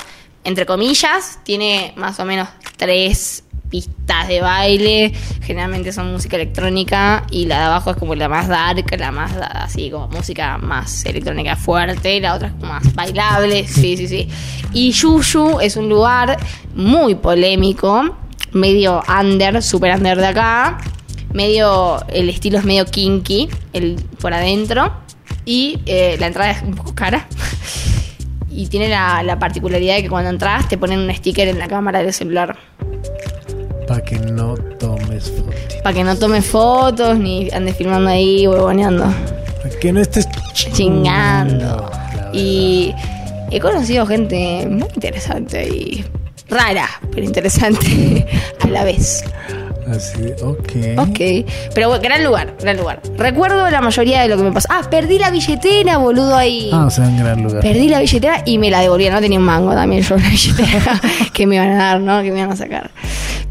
Speaker 4: entre comillas. Tiene más o menos tres pistas de baile. Generalmente son música electrónica. Y la de abajo es como la más dark, la más así como música más electrónica fuerte. Y la otra es como más bailable. Sí, sí, sí. Y Yuyu es un lugar muy polémico. Medio under, super under de acá. Medio el estilo es medio kinky el por adentro. Y eh, la entrada es un poco cara. Y tiene la, la particularidad de que cuando entras te ponen un sticker en la cámara del celular.
Speaker 3: Para que no tomes fotos.
Speaker 4: para que no tomes fotos ni andes filmando ahí huevoneando.
Speaker 3: Para que no estés
Speaker 4: chingando.
Speaker 3: La
Speaker 4: y he conocido gente muy interesante y rara pero interesante a la vez
Speaker 3: Así, ok.
Speaker 4: Ok, pero bueno, gran lugar, gran lugar. Recuerdo la mayoría de lo que me pasó. Ah, perdí la billetera, boludo, ahí.
Speaker 3: Ah, o sea, un gran lugar.
Speaker 4: Perdí la billetera y me la devolvieron. No tenía un mango también yo la billetera que me iban a dar, ¿no? Que me iban a sacar.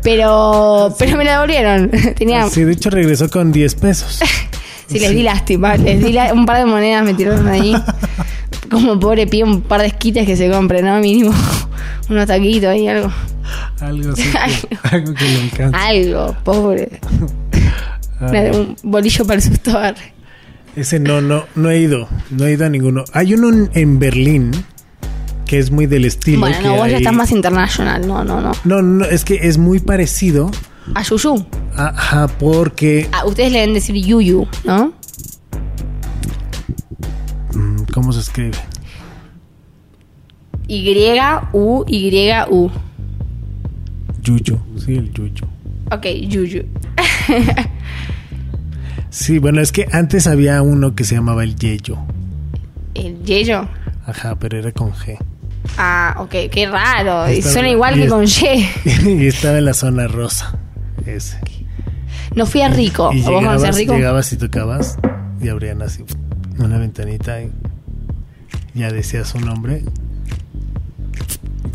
Speaker 4: Pero, pero me la devolvieron. Tenía,
Speaker 3: Sí, de hecho regresó con 10 pesos.
Speaker 4: sí, les di lástima. Les di la- un par de monedas, me tiraron ahí. Como pobre pie, un par de esquites que se compre, ¿no? Mínimo unos taquitos ahí, algo.
Speaker 3: Algo así. que- algo que le encanta.
Speaker 4: Algo, pobre. Un bolillo para el susto.
Speaker 3: Ese no, no, no he ido. No he ido a ninguno. Hay uno en, en Berlín que es muy del estilo.
Speaker 4: Bueno, no, vos ya estás más internacional. No, no, no.
Speaker 3: No, no, es que es muy parecido.
Speaker 4: A Yuyu.
Speaker 3: Ajá, porque.
Speaker 4: Ah, ustedes le deben decir Yuyu, ¿no?
Speaker 3: ¿Cómo se escribe?
Speaker 4: Y-U-Y-U.
Speaker 3: Yuyu. Sí, el yuyu.
Speaker 4: Ok, Yuyu.
Speaker 3: Sí, bueno, es que antes había uno que se llamaba el Yeyo.
Speaker 4: El Yeyo.
Speaker 3: Ajá, pero era con G.
Speaker 4: Ah, ok, qué raro. Y suena igual
Speaker 3: y
Speaker 4: que
Speaker 3: es-
Speaker 4: con Y.
Speaker 3: y estaba en la zona rosa. Ese.
Speaker 4: No fui a Rico.
Speaker 3: Y
Speaker 4: ¿O vos
Speaker 3: llegabas,
Speaker 4: Rico?
Speaker 3: llegabas y tocabas y abrían así una ventanita y ya decías su nombre.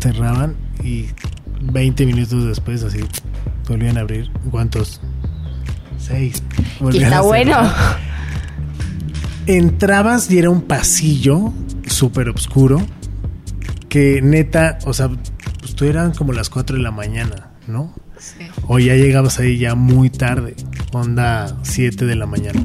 Speaker 3: Cerraban y 20 minutos después así volvían a abrir. ¿Cuántos? Seis.
Speaker 4: ¿Y está bueno?
Speaker 3: Entrabas y era un pasillo súper oscuro que neta, o sea, pues tú eran como las 4 de la mañana, ¿no?
Speaker 4: Sí.
Speaker 3: O ya llegabas ahí ya muy tarde, onda 7 de la mañana.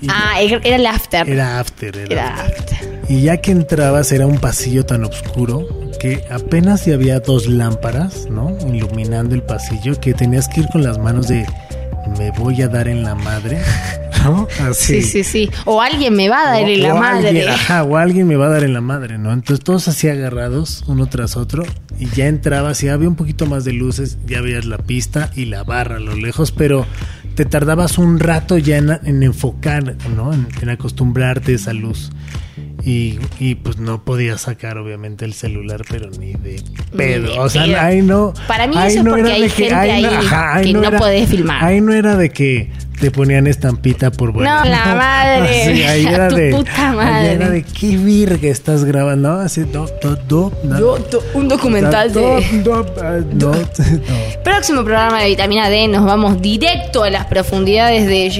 Speaker 3: Y
Speaker 4: Ah, era era el after.
Speaker 3: era after, era,
Speaker 4: Era
Speaker 3: after.
Speaker 4: after.
Speaker 3: Y ya que entrabas era un pasillo tan oscuro que apenas si había dos lámparas, ¿no? Iluminando el pasillo que tenías que ir con las manos de me voy a dar en la madre, ¿no? Así.
Speaker 4: Sí, sí, sí. O alguien me va a dar en la madre.
Speaker 3: Alguien, ajá, o alguien me va a dar en la madre, ¿no? Entonces todos así agarrados, uno tras otro, y ya entrabas y había un poquito más de luces, ya veías la pista y la barra a lo lejos, pero te tardabas un rato ya en, en enfocar, ¿no? En, en acostumbrarte a esa luz. Y, y, pues no podías sacar obviamente el celular, pero ni de pedo. o sea, ahí no.
Speaker 4: Para mí
Speaker 3: ahí
Speaker 4: eso es porque
Speaker 3: era
Speaker 4: hay
Speaker 3: de que-
Speaker 4: gente ahí que no
Speaker 3: era-
Speaker 4: podés filmar.
Speaker 3: Ahí no era de que te ponían estampita por bueno.
Speaker 4: No, la madre.
Speaker 3: Ahí era
Speaker 4: tu
Speaker 3: de.
Speaker 4: puta
Speaker 3: ahí
Speaker 4: madre.
Speaker 3: era de qué virga estás grabando, ¿no? Así, do, do, do, no.
Speaker 4: Do- do- un documental
Speaker 3: Do,
Speaker 4: de.
Speaker 3: do, ah, no, no.
Speaker 4: Próximo programa de vitamina D nos vamos directo a las profundidades de.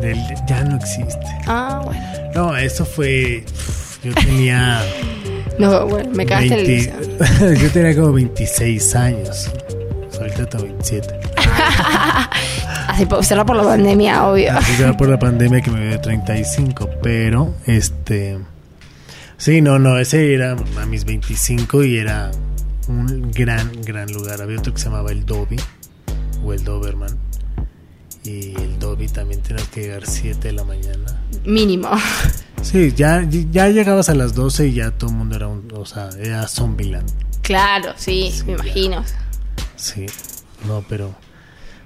Speaker 3: Del- ya no existe.
Speaker 4: Ah, bueno.
Speaker 3: No, eso fue. Yo tenía.
Speaker 4: No, bueno, me cagaste el
Speaker 3: 20
Speaker 4: liceo.
Speaker 3: Yo tenía como 26 años. Ahorita tengo 27.
Speaker 4: Así po- cerrar por la pandemia, obvio.
Speaker 3: Así que era por la pandemia que me dio 35. Pero, este. Sí, no, no, ese era a mis 25 y era un gran, gran lugar. Había otro que se llamaba el Dobby o el Doberman. Y el Dobby también tenías que llegar 7 de la mañana.
Speaker 4: Mínimo.
Speaker 3: Sí, ya, ya llegabas a las 12 y ya todo el mundo era un. O sea, era Zombieland.
Speaker 4: Claro, sí, me imagino.
Speaker 3: Sí, no, pero.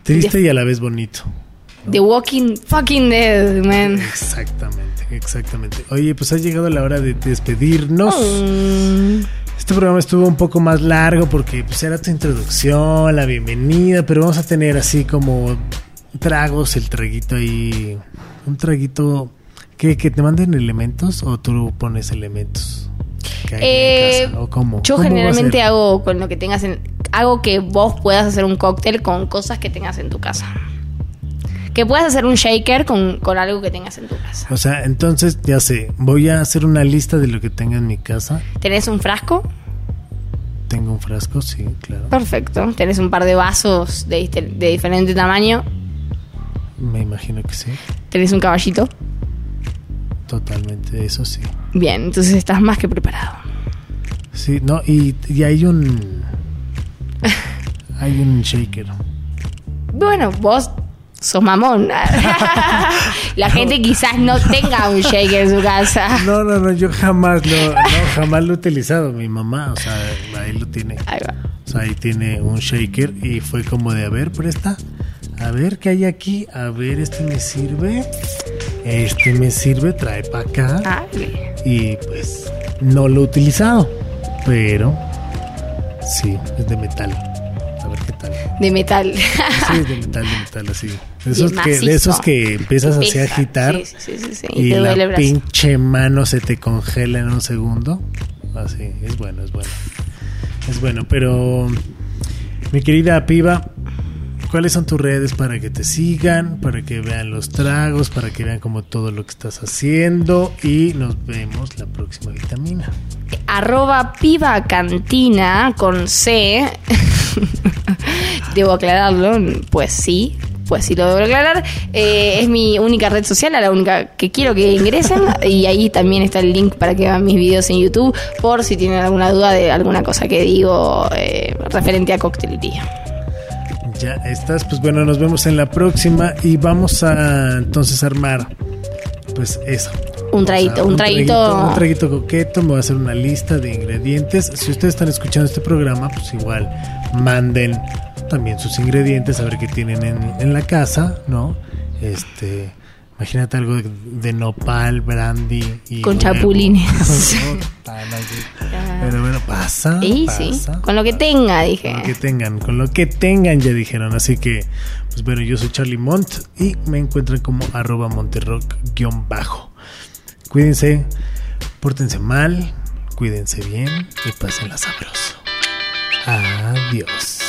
Speaker 3: Triste y a la vez bonito.
Speaker 4: The Walking Fucking Dead, man.
Speaker 3: Exactamente, exactamente. Oye, pues ha llegado la hora de despedirnos.
Speaker 4: Mm,
Speaker 3: Este programa estuvo un poco más largo porque pues, era tu introducción, la bienvenida, pero vamos a tener así como tragos, el traguito ahí, un traguito que, que te manden elementos o tú pones elementos. que hay
Speaker 4: Eh,
Speaker 3: en casa, ¿O cómo?
Speaker 4: Yo
Speaker 3: ¿Cómo va a
Speaker 4: generalmente hago con lo que tengas en. Hago que vos puedas hacer un cóctel con cosas que tengas en tu casa. Que puedas hacer un shaker con, con algo que tengas en tu casa.
Speaker 3: O sea, entonces ya sé, voy a hacer una lista de lo que tenga en mi casa.
Speaker 4: ¿Tenés un frasco?
Speaker 3: Tengo un frasco, sí, claro.
Speaker 4: Perfecto. ¿Tenés un par de vasos de, de diferente tamaño?
Speaker 3: Me imagino que sí.
Speaker 4: ¿Tenés un caballito?
Speaker 3: Totalmente, eso sí.
Speaker 4: Bien, entonces estás más que preparado.
Speaker 3: Sí, no, y, y hay un. Hay un shaker.
Speaker 4: Bueno, vos sos mamón. La gente quizás no tenga un shaker en su casa.
Speaker 3: No, no, no, yo jamás lo, no, jamás lo he utilizado. Mi mamá, o sea, ahí lo tiene.
Speaker 4: Ahí va.
Speaker 3: O sea, ahí tiene un shaker y fue como de, a ver, presta. A ver qué hay aquí. A ver, este me sirve. Este me sirve, trae para acá.
Speaker 4: Ah,
Speaker 3: Y pues no lo he utilizado. Pero sí, es de metal. A ver qué tal.
Speaker 4: de metal.
Speaker 3: Sí, es de metal, de metal, así. Esos,
Speaker 4: es
Speaker 3: que, de esos que empiezas así a agitar.
Speaker 4: Sí, sí, sí, sí, Y,
Speaker 3: Y la pinche mano se te congela en un segundo. Así, es bueno, es bueno. Es bueno, pero mi querida piba, ¿cuáles son tus redes para que te sigan, para que vean los tragos, para que vean como todo lo que estás haciendo y nos vemos la próxima vitamina?
Speaker 4: arroba piba cantina con C. debo aclararlo, pues sí, pues sí lo debo aclarar. Eh, es mi única red social, la única que quiero que ingresen. Y ahí también está el link para que vean mis videos en YouTube, por si tienen alguna duda de alguna cosa que digo eh, referente a coctelería.
Speaker 3: Ya estás, pues bueno, nos vemos en la próxima y vamos a entonces armar pues eso.
Speaker 4: Un traguito, un traguito.
Speaker 3: Un traguito coqueto, me voy a hacer una lista de ingredientes. Si ustedes están escuchando este programa, pues igual manden también sus ingredientes, a ver qué tienen en, en la casa, ¿no? Este, imagínate algo de, de nopal, brandy y
Speaker 4: Con
Speaker 3: huevo.
Speaker 4: chapulines.
Speaker 3: Sí. Pero bueno, pasa.
Speaker 4: Sí, sí,
Speaker 3: pasa.
Speaker 4: con lo que tenga, dije.
Speaker 3: Con lo que tengan, con lo que tengan, ya dijeron. Así que, pues bueno, yo soy Charlie Mont y me encuentran como arroba monterrock-bajo. Cuídense, pórtense mal, cuídense bien y pásenla sabroso. Adiós.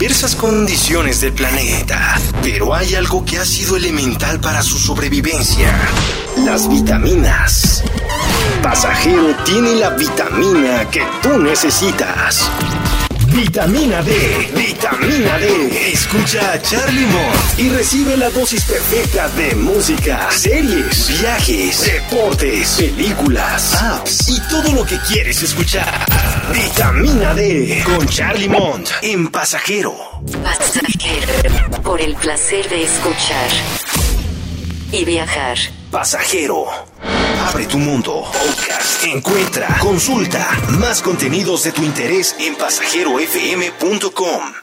Speaker 1: Diversas condiciones del planeta, pero hay algo que ha sido elemental para su sobrevivencia, las vitaminas. Pasajero tiene la vitamina que tú necesitas. Vitamina D, vitamina D. Escucha a Charlie Mont y recibe la dosis perfecta de música, series, viajes, deportes, películas, apps y todo lo que quieres escuchar. Vitamina D con Charlie Mont en Pasajero.
Speaker 2: Pasajero. Por el placer de escuchar y viajar.
Speaker 1: Pasajero. Abre tu mundo. Podcast. Encuentra, consulta más contenidos de tu interés en pasajerofm.com.